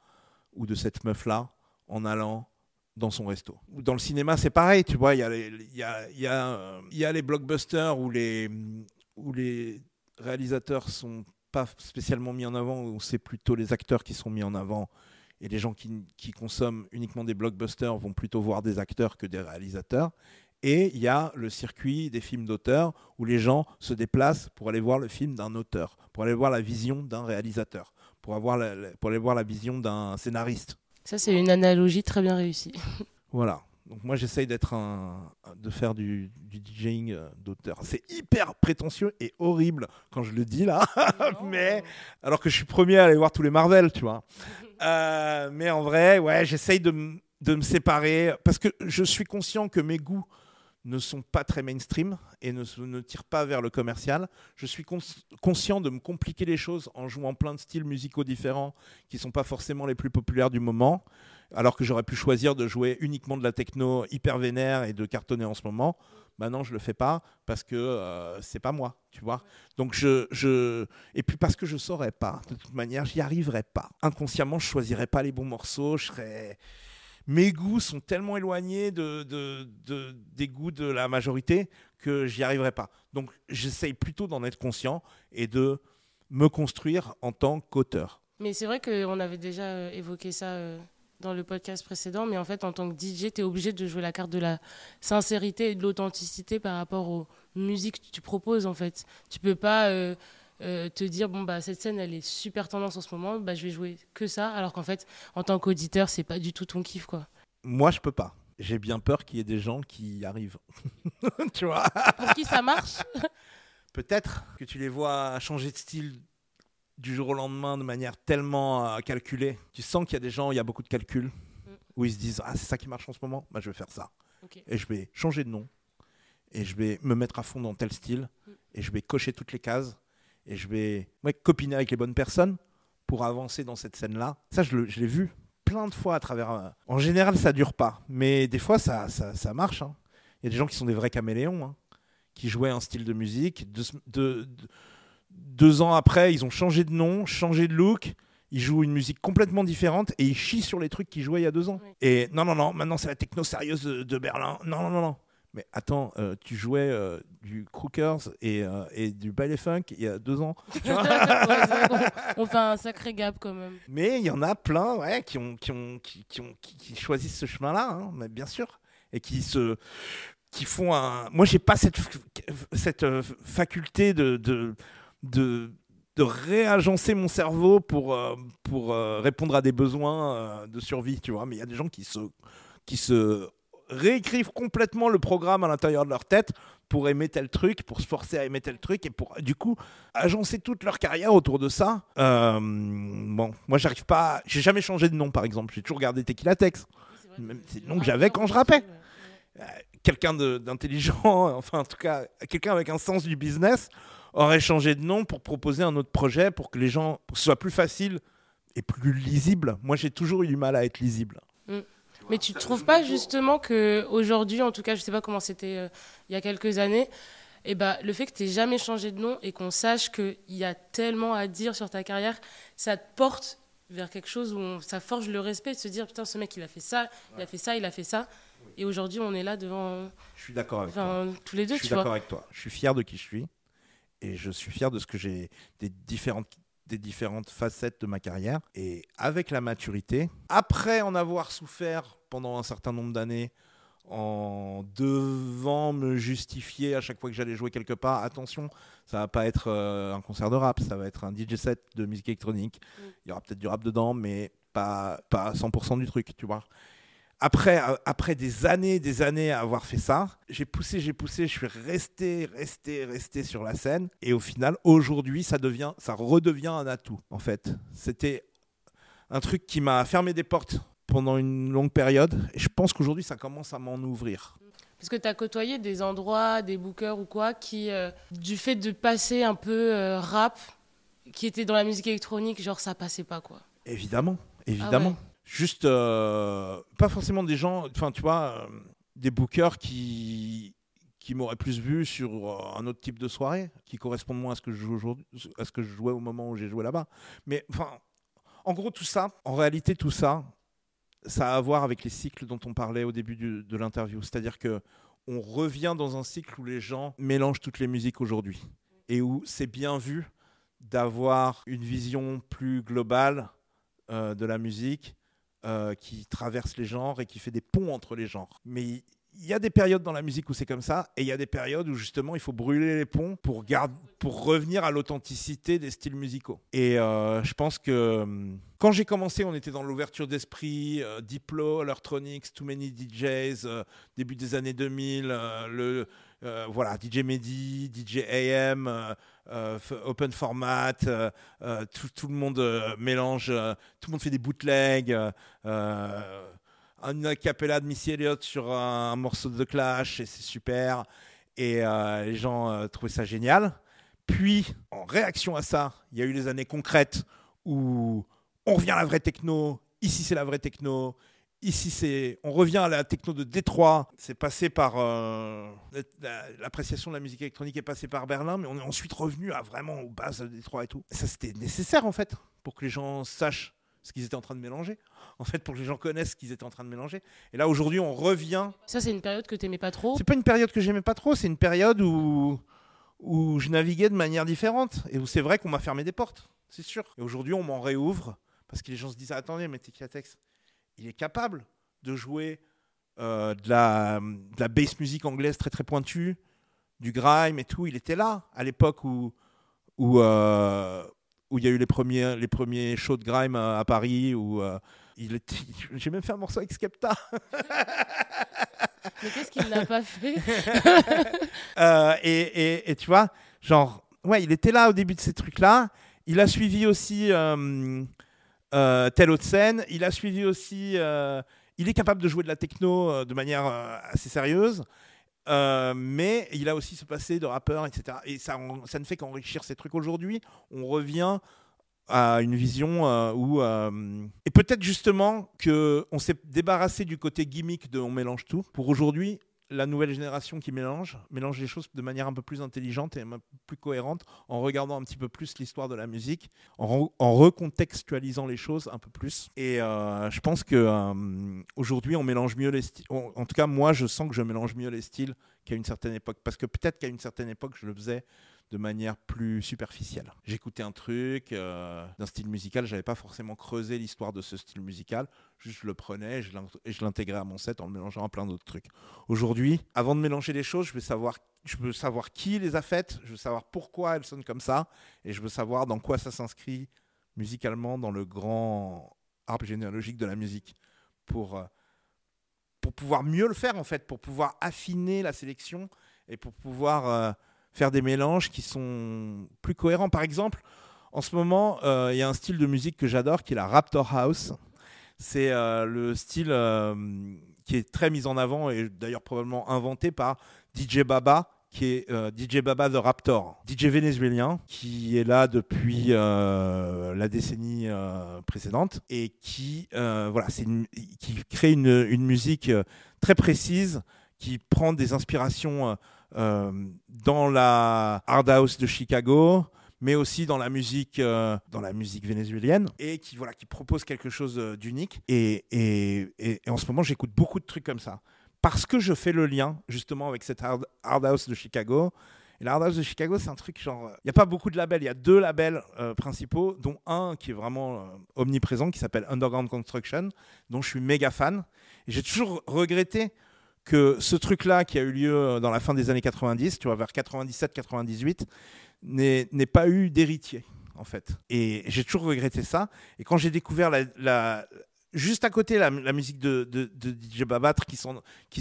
ou de cette meuf-là en allant dans son resto. Dans le cinéma, c'est pareil, tu vois, il y a y a, les blockbusters où les, où les réalisateurs sont pas spécialement mis en avant, où c'est plutôt les acteurs qui sont mis en avant. Et les gens qui, consomment uniquement des blockbusters vont plutôt voir des acteurs que des réalisateurs. Et il y a le circuit des films d'auteur où les gens se déplacent pour aller voir le film d'un auteur, pour aller voir la vision d'un réalisateur, pour aller voir la vision d'un scénariste. Ça, c'est une analogie très bien réussie. Voilà. Donc moi j'essaye d'être un, de faire du, du DJing euh, d'auteur. C'est hyper prétentieux et horrible quand je le dis là, *laughs* mais alors que je suis premier à aller voir tous les Marvel, tu vois. *laughs* Euh, mais en vrai, ouais, j'essaye de me séparer parce que je suis conscient que mes goûts ne sont pas très mainstream et ne, ne tirent pas vers le commercial. Je suis cons- conscient de me compliquer les choses en jouant plein de styles musicaux différents qui sont pas forcément les plus populaires du moment, alors que j'aurais pu choisir de jouer uniquement de la techno hyper vénère et de cartonner en ce moment. Maintenant, je le fais pas parce que euh, c'est pas moi, tu vois. Donc je, je et puis parce que je saurais pas. De toute manière, j'y arriverais pas. Inconsciemment, je choisirais pas les bons morceaux. Je serais mes goûts sont tellement éloignés de, de- de- des goûts de la majorité que j'y arriverai pas. Donc j'essaye plutôt d'en être conscient et de me construire en tant qu'auteur. Mais c'est vrai qu'on avait déjà euh, évoqué ça euh, dans le podcast précédent, mais en fait, en tant que DJ, tu es obligé de jouer la carte de la sincérité et de l'authenticité par rapport aux musiques que tu proposes, en fait. Tu peux pas euh, euh, te dire, bon, bah, cette scène, elle est super tendance en ce moment, bah, je vais jouer que ça, alors qu'en fait, en tant qu'auditeur, c'est pas du tout ton kiff, quoi. Moi, je peux pas. J'ai bien peur qu'il y ait des gens qui y arrivent. *laughs* tu vois Pour qui ça marche *laughs* Peut-être que tu les vois changer de style du jour au lendemain de manière tellement euh, calculée. Tu sens qu'il y a des gens, il y a beaucoup de calculs, où ils se disent Ah, c'est ça qui marche en ce moment, bah, je vais faire ça. Et je vais changer de nom, et je vais me mettre à fond dans tel style, et je vais cocher toutes les cases, et je vais ouais, copiner avec les bonnes personnes pour avancer dans cette scène-là. Ça, je l'ai vu plein de fois à travers. euh, En général, ça dure pas, mais des fois, ça, ça, ça marche. hein. Il y a des gens qui sont des vrais caméléons, hein, qui jouaient un style de musique, deux ans après, ils ont changé de nom, changé de look. Ils jouent une musique complètement différente et ils chient sur les trucs qu'ils jouaient il y a deux ans. Oui. Et non, non, non, maintenant c'est la techno sérieuse de, de Berlin. Non, non, non, non. Mais attends, euh, tu jouais euh, du Crookers et, euh, et du ballet funk il y a deux ans. *laughs* Ouais, on fait un sacré gap quand même. Mais il y en a plein ouais, qui, ont, qui, ont, qui, qui ont, qui, choisissent ce chemin-là, hein, mais bien sûr. Et qui se. Qui font un. Moi, j'ai pas cette, cette faculté de, de, de, de réagencer mon cerveau pour, pour répondre à des besoins de survie, tu vois. Mais il y a des gens qui se, qui se réécrivent complètement le programme à l'intérieur de leur tête pour aimer tel truc, pour se forcer à aimer tel truc et pour du coup agencer toute leur carrière autour de ça. Euh, bon, moi j'arrive pas, j'ai jamais changé de nom par exemple, j'ai toujours gardé Tequila Tex. C'est le nom que j'avais quand je rappais. Euh, Quelqu'un d'intelligent, *laughs* enfin en tout cas quelqu'un avec un sens du business aurait changé de nom pour proposer un autre projet pour que les gens, pour que ce soit plus facile et plus lisible. Moi j'ai toujours eu du mal à être lisible. Mais tu trouves pas justement que aujourd'hui, en tout cas, je sais pas comment c'était euh, il y a quelques années, et ben le fait que tu jamais changé de nom et qu'on sache qu'il y a tellement à dire sur ta carrière, ça te porte vers quelque chose où on- ça forge le respect de se dire putain ce mec il a fait ça, il a fait ça, il a fait ça, et aujourd'hui on est là devant, Je suis d'accord avec toi. tous les deux, Je suis d'accord avec toi. Je suis fier de qui je suis et je suis fier de ce que j'ai des différentes des différentes facettes de ma carrière et avec la maturité, après en avoir souffert pendant un certain nombre d'années en devant me justifier à chaque fois que j'allais jouer quelque part, attention, ça va pas être euh, un concert de rap, ça va être un DJ set de musique électronique. Mm. Il y aura peut-être du rap dedans mais pas pas 100% du truc, tu vois après, euh, après des années, des années à avoir fait ça, j'ai poussé, j'ai poussé, je suis resté, resté, resté sur la scène. Et au final, aujourd'hui, ça devient, ça redevient un atout, en fait. C'était un truc qui m'a fermé des portes pendant une longue période. Et je pense qu'aujourd'hui, ça commence à m'en ouvrir. Parce que tu as côtoyé des endroits, des bookers ou quoi, qui, euh, du fait de passer un peu euh, rap, qui était dans la musique électronique, genre ça passait pas quoi. Évidemment, évidemment. ouais. Juste, euh, pas forcément des gens, enfin, tu vois, euh, des bookers qui qui m'auraient plus vu sur euh, un autre type de soirée, qui correspondent moins à ce que je joue à ce que je jouais au moment où j'ai joué là-bas. Mais enfin, en gros, tout ça, en réalité, tout ça, ça a à voir avec les cycles dont on parlait au début de l'interview. C'est-à-dire que on revient dans un cycle où les gens mélangent toutes les musiques aujourd'hui et où c'est bien vu d'avoir une vision plus globale de la musique euh, qui traverse les genres et qui fait des ponts entre les genres. Mais il y a des périodes dans la musique où c'est comme ça, et il y a des périodes où justement il faut brûler les ponts pour, revenir à l'authenticité des styles musicaux. Et euh, je pense que hum, quand j'ai commencé, on était dans l'ouverture d'esprit, euh, Diplo, Electronics, Too Many DJs, euh, début des années 2000, euh, le, euh, voilà, DJ Mehdi, DJ AM, euh, euh, open format, tout, le monde mélange, tout le monde fait des bootlegs, euh, euh, un acapella de Missy Elliott sur un, morceau de Clash, et c'est super. Et les gens trouvaient ça génial. Puis, en réaction à ça, il y a eu les années concrètes où on revient à la vraie techno. Ici, c'est la vraie techno. Ici, c'est, on revient à la techno de Détroit. C'est passé par euh, la- l'appréciation de la musique électronique est passée par Berlin, mais on est ensuite revenu à vraiment aux bases de Détroit et tout. Et ça, c'était nécessaire en fait pour que les gens sachent ce qu'ils étaient en train de mélanger. En fait, pour que les gens connaissent ce qu'ils étaient en train de mélanger. Et là, aujourd'hui, on revient. Ça, c'est une période que t'aimais pas trop? C'est pas une période que j'aimais pas trop. C'est une période où où je naviguais de manière différente et où c'est vrai qu'on m'a fermé des portes, c'est sûr. Et aujourd'hui, on m'en réouvre parce que les gens se disent attendez, mais Tekiatex, il est capable de jouer euh, de, la, de la bass musique anglaise très très pointue, du grime et tout. Il était là à l'époque où où euh, où il y a eu les premiers les premiers shows de grime à, à Paris où euh, il était. *laughs* J'ai même fait un morceau avec Skepta. *laughs* Mais qu'est-ce qu'il n'a pas fait? *laughs* Et, et- et tu vois, genre, ouais, il était là au début de ces trucs-là. Il a suivi aussi euh, telle autre scène. Il a suivi aussi. euh, il est capable de jouer de la techno euh, de manière assez sérieuse. Mais il a aussi ce passé de rappeur, etc. Et ça, ça ne fait qu'enrichir ces trucs. Aujourd'hui, on revient à une vision où et peut-être justement que on s'est débarrassé du côté gimmick de on mélange tout pour aujourd'hui la nouvelle génération qui mélange, mélange les choses de manière un peu plus intelligente et un peu plus cohérente, en regardant un petit peu plus l'histoire de la musique, en, recontextualisant les choses un peu plus. Et euh, je pense que euh, aujourd'hui, on mélange mieux les styles. En tout cas, moi, je sens que je mélange mieux les styles qu'à une certaine époque, parce que peut-être qu'à une certaine époque, je le faisais de manière plus superficielle. J'écoutais un truc euh, d'un style musical, j'avais pas forcément creusé l'histoire de ce style musical, juste je le prenais et je l'intégrais à mon set en le mélangeant à plein d'autres trucs. Aujourd'hui, avant de mélanger les choses, je veux savoir qui les a faites, je veux savoir pourquoi elles sonnent comme ça, et je veux savoir dans quoi ça s'inscrit musicalement dans le grand arbre généalogique de la musique, pour, euh, pour pouvoir mieux le faire en fait, pour pouvoir affiner la sélection et pour pouvoir euh, faire des mélanges qui sont plus cohérents. Par exemple, en ce moment, euh, il y a un style de musique que j'adore qui est la Raptor House. C'est euh, le style euh, qui est très mis en avant et d'ailleurs probablement inventé par DJ Baba, qui est DJ Baba The Raptor, DJ vénézuélien qui est là depuis la décennie précédente et qui voilà, qui crée une, musique très précise qui prend des inspirations euh, dans la hard house de Chicago, mais aussi dans la musique, euh, dans la musique vénézuélienne, et qui voilà, qui propose quelque chose euh, d'unique. Et, et, et, en ce moment, j'écoute beaucoup de trucs comme ça, parce que je fais le lien justement avec cette hard, house de Chicago. Et la hard house de Chicago, c'est un truc genre, il n'y a pas beaucoup de labels, il y a deux labels principaux, dont un qui est vraiment omniprésent, qui s'appelle Underground Construction, dont je suis méga fan. Et j'ai toujours regretté que ce truc-là qui a eu lieu euh, dans la fin des années 90, tu vois, vers 97-98, n'ait pas eu d'héritier, en fait. Et j'ai toujours regretté ça. Et quand j'ai découvert la, juste à côté la, musique de, DJ Babatre qui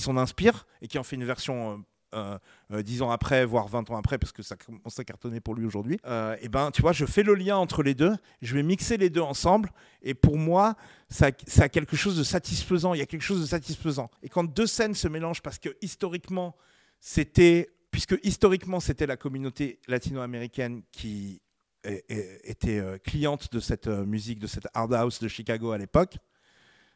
s'en inspire et qui en fait une version euh, euh, euh, ans après, voire 20 ans après, parce que ça commence à cartonner pour lui aujourd'hui, euh, et ben, tu vois, je fais le lien entre les deux, je vais mixer les deux ensemble, et pour moi, ça, ça a quelque chose de satisfaisant, il y a quelque chose de satisfaisant. Et quand deux scènes se mélangent, parce que historiquement, c'était, puisque historiquement, c'était la communauté latino-américaine qui était cliente de cette musique, de cette hard house de Chicago à l'époque,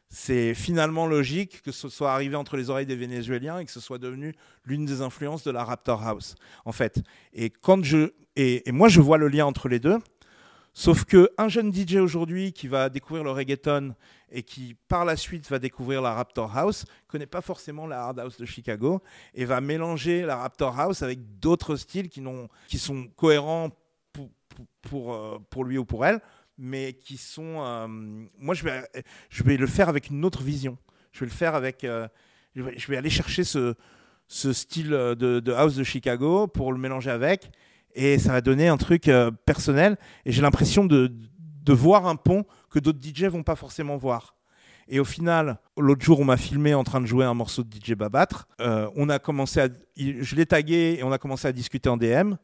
c'est finalement logique que ce soit arrivé entre les oreilles des Vénézuéliens et que ce soit devenu l'une des influences de la Raptor House, en fait. Et quand je et, moi je vois le lien entre les deux, sauf que un jeune DJ aujourd'hui qui va découvrir le reggaeton et qui par la suite va découvrir la Raptor House connaît pas forcément la hard house de Chicago et va mélanger la Raptor House avec d'autres styles qui, sont cohérents euh, pour lui ou pour elle mais qui sont. Euh, moi, je vais, le faire avec une autre vision. Je vais le faire avec. Euh, je vais aller chercher ce, style de, house de Chicago pour le mélanger avec, et ça va donner un truc euh, personnel. Et j'ai l'impression de, voir un pont que d'autres DJ vont pas forcément voir. Et au final, l'autre jour, on m'a filmé en train de jouer un morceau de DJ Babatre. on a commencé à, je l'ai tagué et on a commencé à discuter en DM.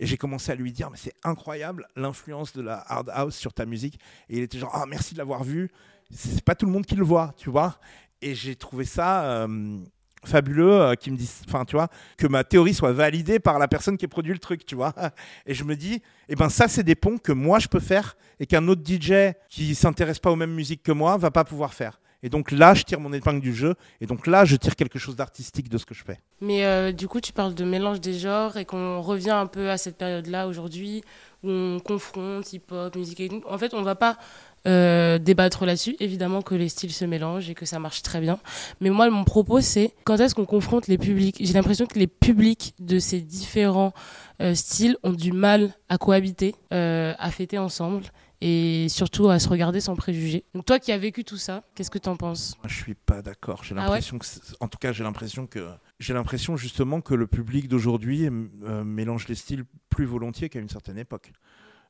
Et j'ai commencé à lui dire, mais c'est incroyable l'influence de la hard house sur ta musique. Et il était genre, ah, merci de l'avoir vu. C'est pas tout le monde qui le voit, tu vois. Et j'ai trouvé ça euh, fabuleux, euh, qui me dit, enfin, tu vois, que ma théorie soit validée par la personne qui a produit le truc, tu vois. *laughs* Et je me dis, eh ben ça, c'est des ponts que moi je peux faire et qu'un autre DJ qui s'intéresse pas aux mêmes musiques que moi va pas pouvoir faire. Et donc là, je tire mon épingle du jeu. Et donc là, je tire quelque chose d'artistique de ce que je fais. Mais euh, du coup, tu parles de mélange des genres et qu'on revient un peu à cette période-là aujourd'hui où on confronte hip-hop, musique. Et... En fait, on va pas euh, débattre là-dessus. Évidemment que les styles se mélangent et que ça marche très bien. Mais moi, mon propos, c'est quand est-ce qu'on confronte les publics? J'ai l'impression que les publics de ces différents euh, styles ont du mal à cohabiter, à fêter ensemble et surtout à se regarder sans préjugés. Donc toi qui as vécu tout ça, qu'est-ce que tu en penses Je suis pas d'accord. J'ai ah l'impression que, en tout cas, j'ai l'impression que j'ai l'impression justement que le public d'aujourd'hui euh, mélange les styles plus volontiers qu'à une certaine époque.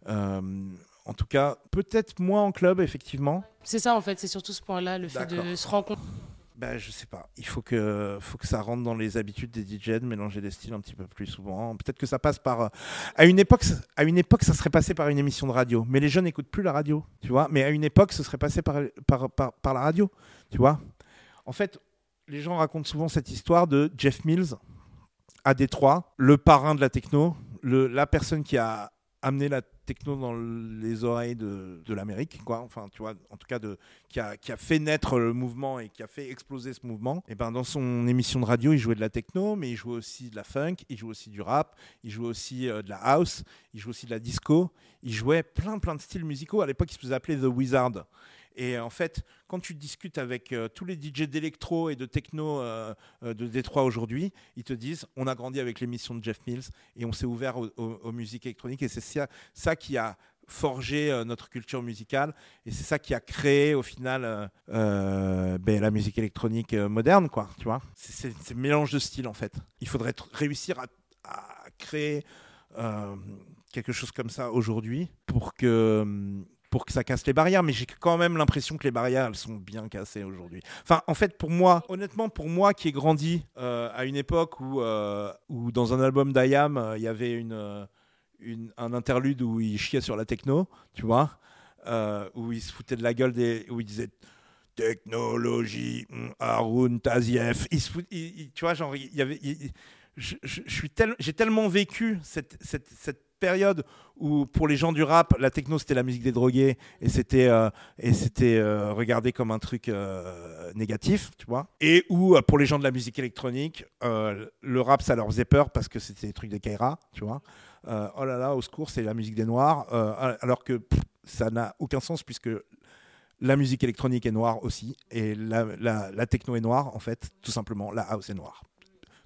Euh, en tout cas, peut-être moins en club, effectivement. C'est ça, en fait, c'est surtout ce point-là, le fait de se rencontrer. Ben, je sais pas. Il faut que, faut que ça rentre dans les habitudes des DJ de mélanger les styles un petit peu plus souvent. Peut-être que ça passe par. Euh, à une époque, à une époque, ça serait passé par une émission de radio. Mais les jeunes n'écoutent plus la radio, tu vois. Mais à une époque, ce serait passé par, par, par, la radio, tu vois. En fait, les gens racontent souvent cette histoire de Jeff Mills à Détroit, le parrain de la techno, le, la personne qui a amené la techno dans les oreilles de, l'Amérique, quoi. Enfin, tu vois, en tout cas, de, qui, a, qui a fait naître le mouvement et qui a fait exploser ce mouvement. Et ben, dans son émission de radio, il jouait de la techno, mais il jouait aussi de la funk, il jouait aussi du rap, il jouait aussi euh, de la house, il jouait aussi de la disco, il jouait plein, plein de styles musicaux. À l'époque, il se faisait appeler The Wizard. Et en fait, quand tu discutes avec euh, tous les DJ d'électro et de techno euh, euh, de Détroit aujourd'hui, ils te disent on a grandi avec l'émission de Jeff Mills et on s'est ouvert aux, musiques électroniques. Et c'est ça, qui a forgé euh, notre culture musicale. Et c'est ça qui a créé au final euh, euh, ben, la musique électronique euh, moderne quoi tu vois. C'est le mélange de styles en fait. Il faudrait réussir à, créer euh, quelque chose comme ça aujourd'hui pour que hum, pour que ça casse les barrières, mais j'ai quand même l'impression que les barrières, elles sont bien cassées aujourd'hui. Enfin, en fait, pour moi, honnêtement, pour moi qui ai grandi euh, à une époque où, euh, où dans un album d'IAM, euh, il y avait une, un interlude où il chiait sur la techno, tu vois, où il se foutait de la gueule, des, où il disait technologie, hum, Haroun Tazieff. Il se tu vois, genre, il y avait. suis tel- j'ai tellement vécu cette, cette période où pour les gens du rap, la techno c'était la musique des drogués et c'était euh, et c'était euh, regardé comme un truc euh, négatif, tu vois. Et où pour les gens de la musique électronique, le rap ça leur faisait peur parce que c'était des trucs des Kaira, tu vois. Oh là là, au secours, c'est la musique des noirs, alors que ça n'a aucun sens puisque la musique électronique est noire aussi et la, la techno est noire en fait, tout simplement. La house est noire,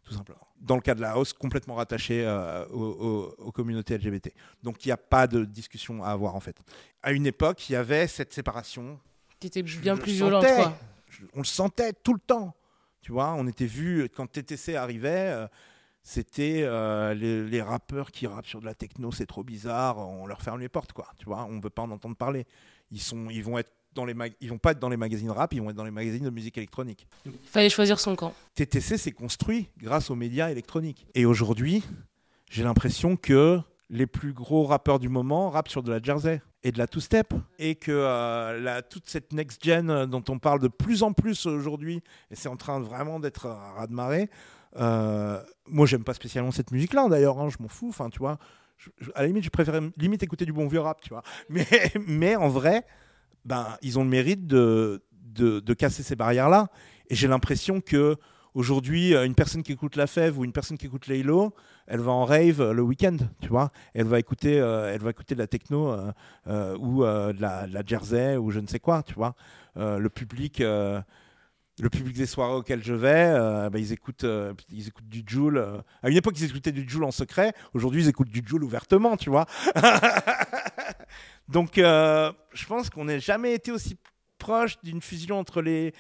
tout simplement. Dans le cas de la house, complètement rattachée euh, aux, communautés LGBT. Donc il n'y a pas de discussion à avoir en fait. À une époque, il y avait cette séparation. Qui était bien plus violente, on le sentait tout le temps. Tu vois, on était vu quand TTC arrivait. euh, c'était euh, les, les rappeurs qui rappent sur de la techno, c'est trop bizarre, on leur ferme les portes, quoi. Tu vois, on veut pas en entendre parler. Ils sont, ils vont être dans les, ils vont pas être dans les magazines rap, ils vont être dans les magazines de musique électronique. Il fallait choisir son camp. TTC s'est construit grâce aux médias électroniques. Et aujourd'hui, j'ai l'impression que les plus gros rappeurs du moment rappent sur de la jersey et de la two-step. Et que euh, la- toute cette next-gen euh, dont on parle de plus en plus aujourd'hui, et c'est en train de vraiment d'être un raz-de-marée, euh, moi j'aime pas spécialement cette musique-là d'ailleurs, hein, je m'en fous, enfin tu vois. Je- je- à la limite, je préfère limite écouter du bon vieux rap, tu vois. *laughs* Mais, mais en vrai, ben, ils ont le mérite de, de, casser ces barrières-là. Et j'ai l'impression que aujourd'hui, euh, une personne qui écoute La Fève ou une personne qui écoute Laylo, elle va en rave euh, le week-end, tu vois. Elle va écouter, euh, elle va écouter de la techno ou de, la, jersey ou je ne sais quoi, tu vois. Le public. le public des soirées auxquelles je vais, bah, ils, écoutent, ils écoutent du Joule. À une époque, ils écoutaient du Joule en secret. Aujourd'hui, ils écoutent du Joule ouvertement, tu vois. *laughs* Donc, euh, je pense qu'on n'a jamais été aussi proche d'une fusion entre les,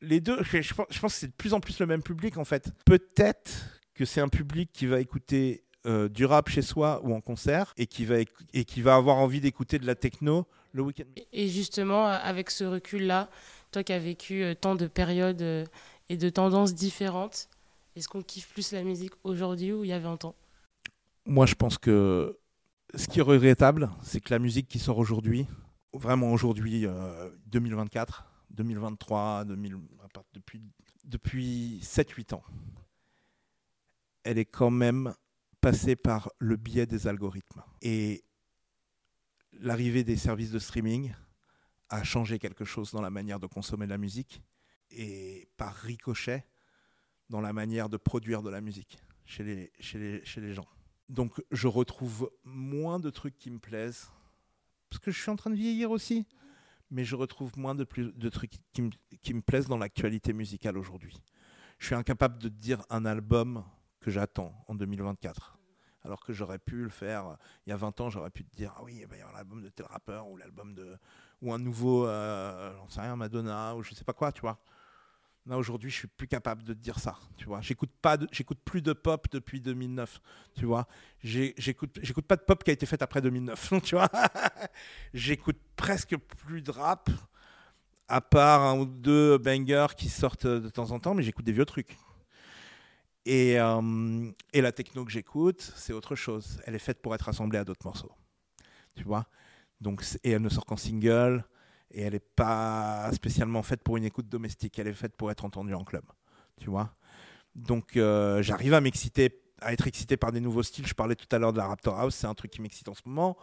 les deux. Je, je pense je pense que c'est de plus en plus le même public, en fait. Peut-être que c'est un public qui va écouter euh, du rap chez soi ou en concert et qui va, et qui va avoir envie d'écouter de la techno le week-end. Et justement, avec ce recul-là, toi qui as vécu euh, tant de périodes euh, et de tendances différentes, est-ce qu'on kiffe plus la musique aujourd'hui ou il y a 20 ans Moi, je pense que ce qui est regrettable, c'est que la musique qui sort aujourd'hui, vraiment aujourd'hui, euh, 2024, 2023, 2000, à part- depuis, depuis 7-8 ans, elle est quand même passée par le biais des algorithmes. Et l'arrivée des services de streaming a changé quelque chose dans la manière de consommer de la musique et par ricochet dans la manière de produire de la musique chez les gens. Donc je retrouve moins de trucs qui me plaisent, parce que je suis en train de vieillir aussi, mais je retrouve moins de, trucs qui me, plaisent dans l'actualité musicale aujourd'hui. Je suis incapable de dire un album que j'attends en 2024. Alors que j'aurais pu le faire il y a 20 ans, j'aurais pu te dire ah oui, il va y avoir l'album de tel rappeur ou l'album de ou un nouveau, euh, j'en sais rien, Madonna ou je sais pas quoi, tu vois. Là aujourd'hui, je suis plus capable de dire ça, tu vois. J'écoute pas, j'écoute plus de pop depuis 2009, tu vois. J'écoute, j'écoute pas de pop qui a été faite après 2009, *laughs* tu vois. j'écoute presque plus de rap, à part un ou deux bangers qui sortent de temps en temps, mais j'écoute des vieux trucs. Et, euh, et la techno que j'écoute, c'est autre chose. Elle est faite pour être assemblée à d'autres morceaux, tu vois. Donc, et elle ne sort qu'en single et elle n'est pas spécialement faite pour une écoute domestique, elle est faite pour être entendue en club, tu vois. Donc euh, j'arrive à m'exciter, à être excité par des nouveaux styles. Je parlais tout à l'heure de la Raptor House, c'est un truc qui m'excite en ce moment.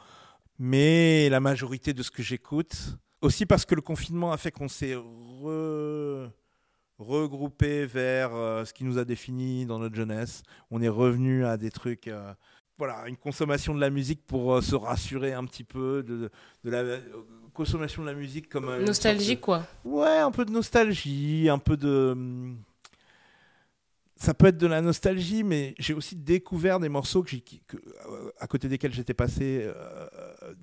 Mais la majorité de ce que j'écoute, aussi parce que le confinement a fait qu'on s'est re- regroupé vers euh, ce qui nous a défini dans notre jeunesse. On est revenu à des trucs, euh, voilà, une consommation de la musique pour se rassurer un petit peu de, la consommation de la musique comme euh, une Nostalgique, quoi. ouais, un peu de nostalgie, un peu de. hum, Ça peut être de la nostalgie, mais j'ai aussi découvert des morceaux que que, euh, à côté desquels j'étais passé euh,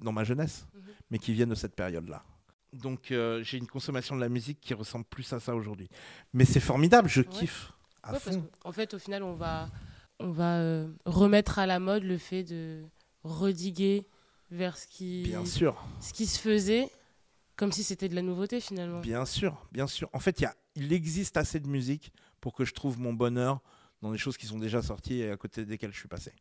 dans ma jeunesse, Mhm. mais qui viennent de cette période-là. Donc euh, j'ai une consommation de la musique qui ressemble plus à ça aujourd'hui. Mais c'est formidable, je kiffe à Ouais, parce fond. qu'en fait, au final, on va, on va euh, remettre à la mode le fait de rediguer vers ce qui, Bien sûr, ce qui se faisait, comme si c'était de la nouveauté finalement. bien sûr, bien sûr. En fait, il y a- il existe assez de musique pour que je trouve mon bonheur dans des choses qui sont déjà sorties et à côté desquelles je suis passé.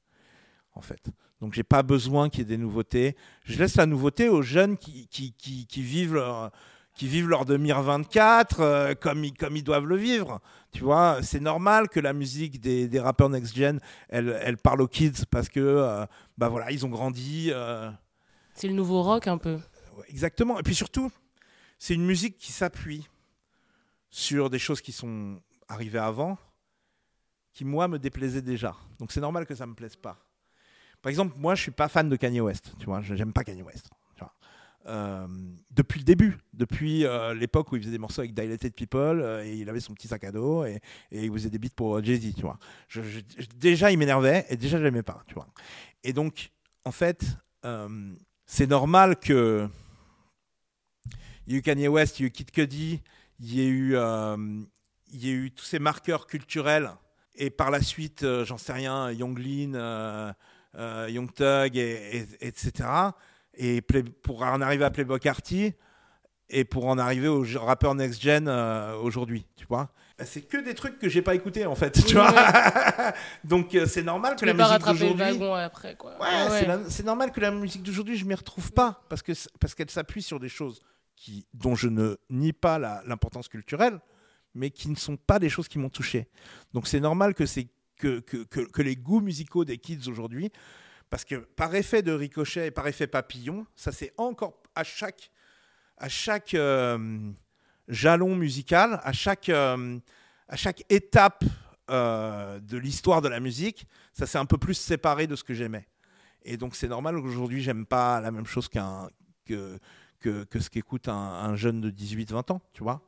En fait. Donc j'ai pas besoin qu'il y ait des nouveautés. Je laisse la nouveauté aux jeunes qui, qui, qui, qui vivent leur qui vivent leur 2024 euh, comme, ils, comme ils doivent le vivre. Tu vois, c'est normal que la musique des, des rappeurs next-gen, elle, elle parle aux kids parce que, euh, bah voilà, ils ont grandi. euh, C'est le nouveau rock un peu. Exactement. Et puis surtout, c'est une musique qui s'appuie sur des choses qui sont arrivées avant, qui moi me déplaisaient déjà. Donc c'est normal que ça me plaise pas. Par exemple, moi je suis pas fan de Kanye West. Tu vois, j'aime pas Kanye West. Euh, depuis le début, depuis euh, l'époque où il faisait des morceaux avec Dilated People euh, et il avait son petit sac à dos et, il faisait des beats pour Jay Z, tu vois. Déjà il m'énervait et déjà je l'aimais pas, tu vois. Et donc en fait, c'est normal que il y a eu Kanye West, il y a eu Kid Cudi, il y a eu, il y a eu tous ces marqueurs culturels. Et par la suite, j'en sais rien, Young Lean, etc. Et Play- pour en arriver à Playboy Carty, et pour en arriver au rappeur next gen euh, aujourd'hui, tu vois. Bah, C'est que des trucs que j'ai pas écoutés en fait, tu Ouais. vois. *laughs* Donc euh, c'est normal que la musique d'aujourd'hui. après quoi. Ouais, c'est la- c'est normal que la musique d'aujourd'hui, je m'y retrouve pas parce que parce qu'elle s'appuie sur des choses qui dont je ne nie pas l'importance culturelle, mais qui ne sont pas des choses qui m'ont touché. Donc c'est normal que c'est que, que, que, que les goûts musicaux des kids aujourd'hui, parce que par effet de ricochet et par effet papillon, ça c'est encore à chaque à chaque euh, jalon musical, à chaque euh, à chaque étape euh, de l'histoire de la musique, ça s'est un peu plus séparé de ce que j'aimais. Et donc c'est normal qu'aujourd'hui j'aime pas la même chose qu'un que, que, ce qu'écoute un, un jeune de 18-20 ans, tu vois.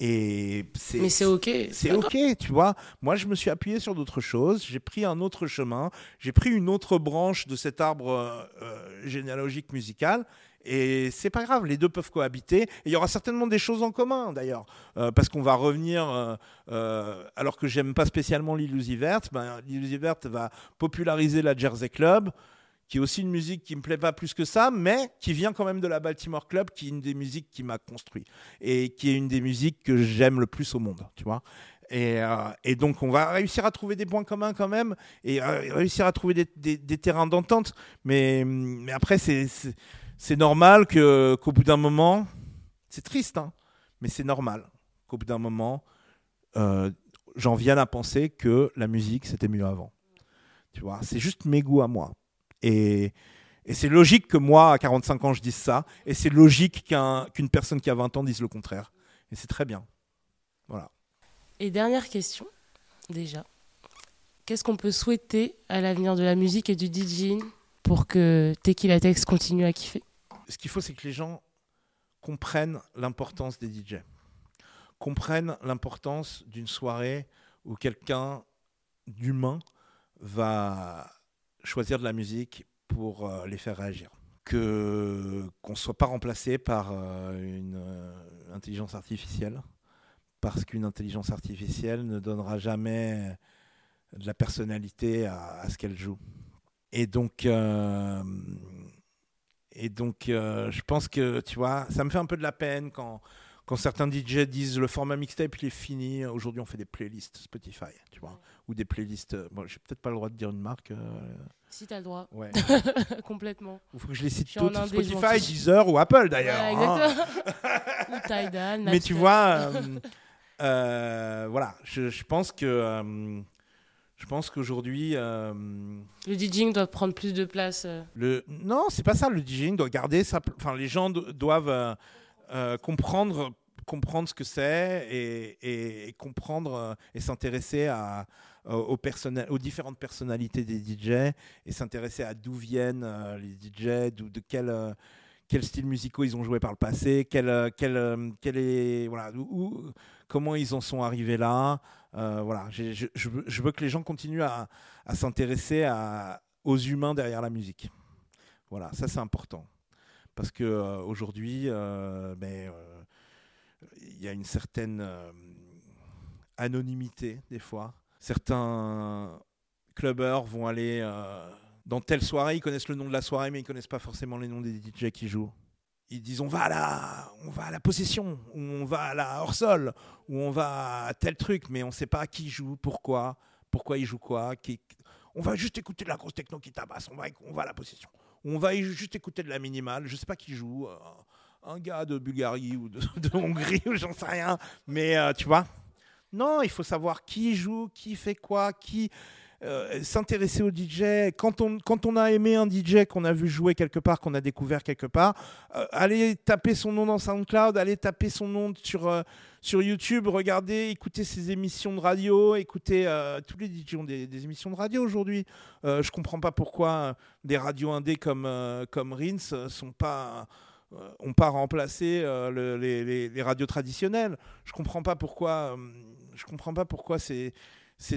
Et Mais c'est ok. c'est ok, tu vois. Moi, je me suis appuyé sur d'autres choses. J'ai pris un autre chemin. J'ai pris une autre branche de cet arbre euh, euh, généalogique musical. Et c'est pas grave, les deux peuvent cohabiter. Et il y aura certainement des choses en commun, d'ailleurs. Euh, parce qu'on va revenir, euh, euh, alors que j'aime pas spécialement Lil Uzi Vert, ben, Lil Uzi Vert va populariser la Jersey Club, qui est aussi une musique qui me plaît pas plus que ça, mais qui vient quand même de la Baltimore Club, qui est une des musiques qui m'a construit et qui est une des musiques que j'aime le plus au monde, tu vois. Et, euh, donc on va réussir à trouver des points communs quand même et euh, réussir à trouver des, terrains d'entente. Mais, après c'est normal qu'au bout d'un moment, c'est triste, hein, mais c'est normal qu'au bout d'un moment, euh, j'en vienne à penser que la musique c'était mieux avant. Tu vois, c'est juste mes goûts à moi. Et, et c'est logique que moi, à 45 ans, je dise ça. Et c'est logique qu'un- qu'une personne qui a 20 ans dise le contraire. Et c'est très bien. Voilà. Et dernière question, déjà. Qu'est-ce qu'on peut souhaiter à l'avenir de la musique et du DJing pour que Tequila Tex continue à kiffer? Ce qu'il faut, c'est que les gens comprennent l'importance des DJ. Comprennent l'importance d'une soirée où quelqu'un d'humain va choisir de la musique pour euh, les faire réagir. Que qu'on ne soit pas remplacé par euh, une euh, intelligence artificielle, parce qu'une intelligence artificielle ne donnera jamais de la personnalité à, ce qu'elle joue. Et donc, et donc je pense que, tu vois, ça me fait un peu de la peine quand, quand certains DJ disent le format mixtape il est fini, aujourd'hui on fait des playlists Spotify, tu vois, ou des playlists. euh, Bon, j'ai peut-être pas le droit de dire une marque. euh, Si t'as le droit, ouais. *laughs* complètement. Il faut que je les cite toutes Spotify. Deezer ou Apple d'ailleurs. Hein. exactement. *laughs* Ou Tidal, Mais tu vois, euh, *laughs* euh, voilà, je, je pense que Je pense qu'aujourd'hui. euh, Le DJing doit prendre plus de place. euh. le... Non, c'est pas ça. Le DJing doit garder sa. pl- Enfin, les gens do- doivent euh, comprendre, comprendre ce que c'est et, et- et comprendre et s'intéresser à, aux, personna- aux différentes personnalités des DJ et s'intéresser à d'où viennent euh, les DJ, de quel. euh, quels styles musicaux ils ont joué par le passé, quel, euh, quel, euh, quel est, voilà, où- comment ils en sont arrivés là. Euh, voilà, je, veux, que les gens continuent à, à s'intéresser aux humains derrière la musique. Voilà, ça c'est important. Parce que euh, euh, ben, euh, il y a une certaine euh, anonymité des fois. Certains clubbers vont aller euh, dans telle soirée, ils connaissent le nom de la soirée, mais ils connaissent pas forcément les noms des DJ qui jouent. Ils disent on va à la, on va à la possession, ou on va à la hors sol, ou on va à tel truc, mais on sait pas qui joue, pourquoi, pourquoi il joue quoi. On va juste écouter de la grosse techno qui tabasse, on va, on va à la possession. On va juste écouter de la minimale, je sais pas qui joue, euh, un gars de Bulgarie ou de, *laughs* de Hongrie, ou j'en sais rien, mais euh, tu vois. Non, il faut savoir qui joue, qui fait quoi, qui euh, s'intéresser au DJ. Quand on, a aimé un DJ qu'on a vu jouer quelque part, qu'on a découvert quelque part, euh, allez taper son nom dans SoundCloud, allez taper son nom sur, euh, YouTube, regardez, écoutez ses émissions de radio, écoutez, tous les DJ ont des, émissions de radio aujourd'hui. Je comprends pas pourquoi des radios indés comme, comme Rins sont pas euh, ont pas remplacé euh, le- les, radios traditionnelles. Je comprends pas pourquoi. euh, je comprends pas pourquoi ces,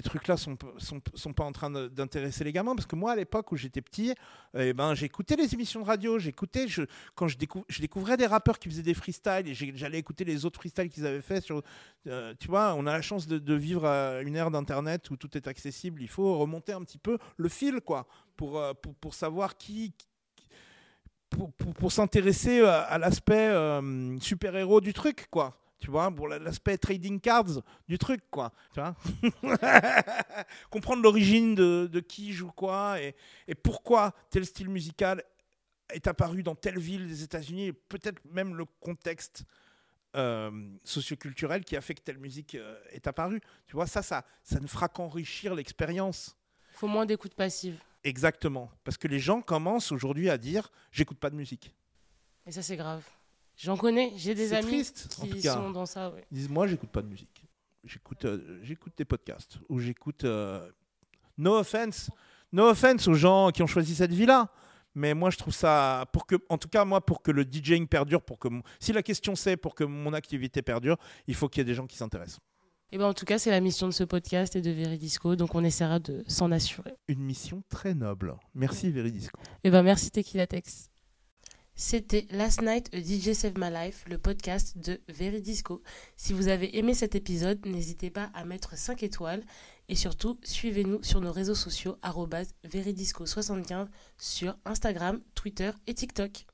trucs-là sont, sont, pas en train d'intéresser les gamins. Parce que moi, à l'époque où j'étais petit, eh ben, j'écoutais les émissions de radio. J'écoutais, quand je, décou- je découvrais des rappeurs qui faisaient des freestyles j'allais écouter les autres freestyles qu'ils avaient fait. Sur, tu vois, on a la chance de, vivre une ère d'internet où tout est accessible. Il faut remonter un petit peu le fil, quoi, pour, pour savoir qui, pour, pour- s'intéresser à, à l'aspect euh, super-héros du truc, quoi. Tu vois, pour la- l'aspect trading cards du truc, quoi. Tu vois *laughs* Comprendre l'origine de, de qui joue quoi et, et pourquoi tel style musical est apparu dans telle ville des États-Unis et peut-être même le contexte euh, socioculturel qui a fait que telle musique euh, est apparue. Tu vois, ça, ça, ça ne fera qu'enrichir l'expérience. Il faut moins d'écoute passive. Exactement. Parce que les gens commencent aujourd'hui à dire j'écoute pas de musique. Et ça, c'est grave. J'en connais, j'ai des amis triste, qui sont dans ça. ouais. Ils disent moi j'écoute pas de musique. J'écoute euh, j'écoute des podcasts ou j'écoute euh, no offense no offense aux gens qui ont choisi cette vie là. Mais moi je trouve ça pour que en tout cas moi pour que le DJing perdure pour que mon- si la question c'est pour que mon activité perdure, il faut qu'il y ait des gens qui s'intéressent. Et ben en tout cas, c'est la mission de ce podcast et de Veridisco, donc on essaiera de s'en assurer. Une mission très noble. Merci Veridisco. Et ben merci Tequila Tex. C'était Last Night a DJ Save My Life, le podcast de Veridisco. Si vous avez aimé cet épisode, n'hésitez pas à mettre 5 étoiles et surtout suivez-nous sur nos réseaux sociaux arobase veridisco75 sur Instagram, Twitter et TikTok.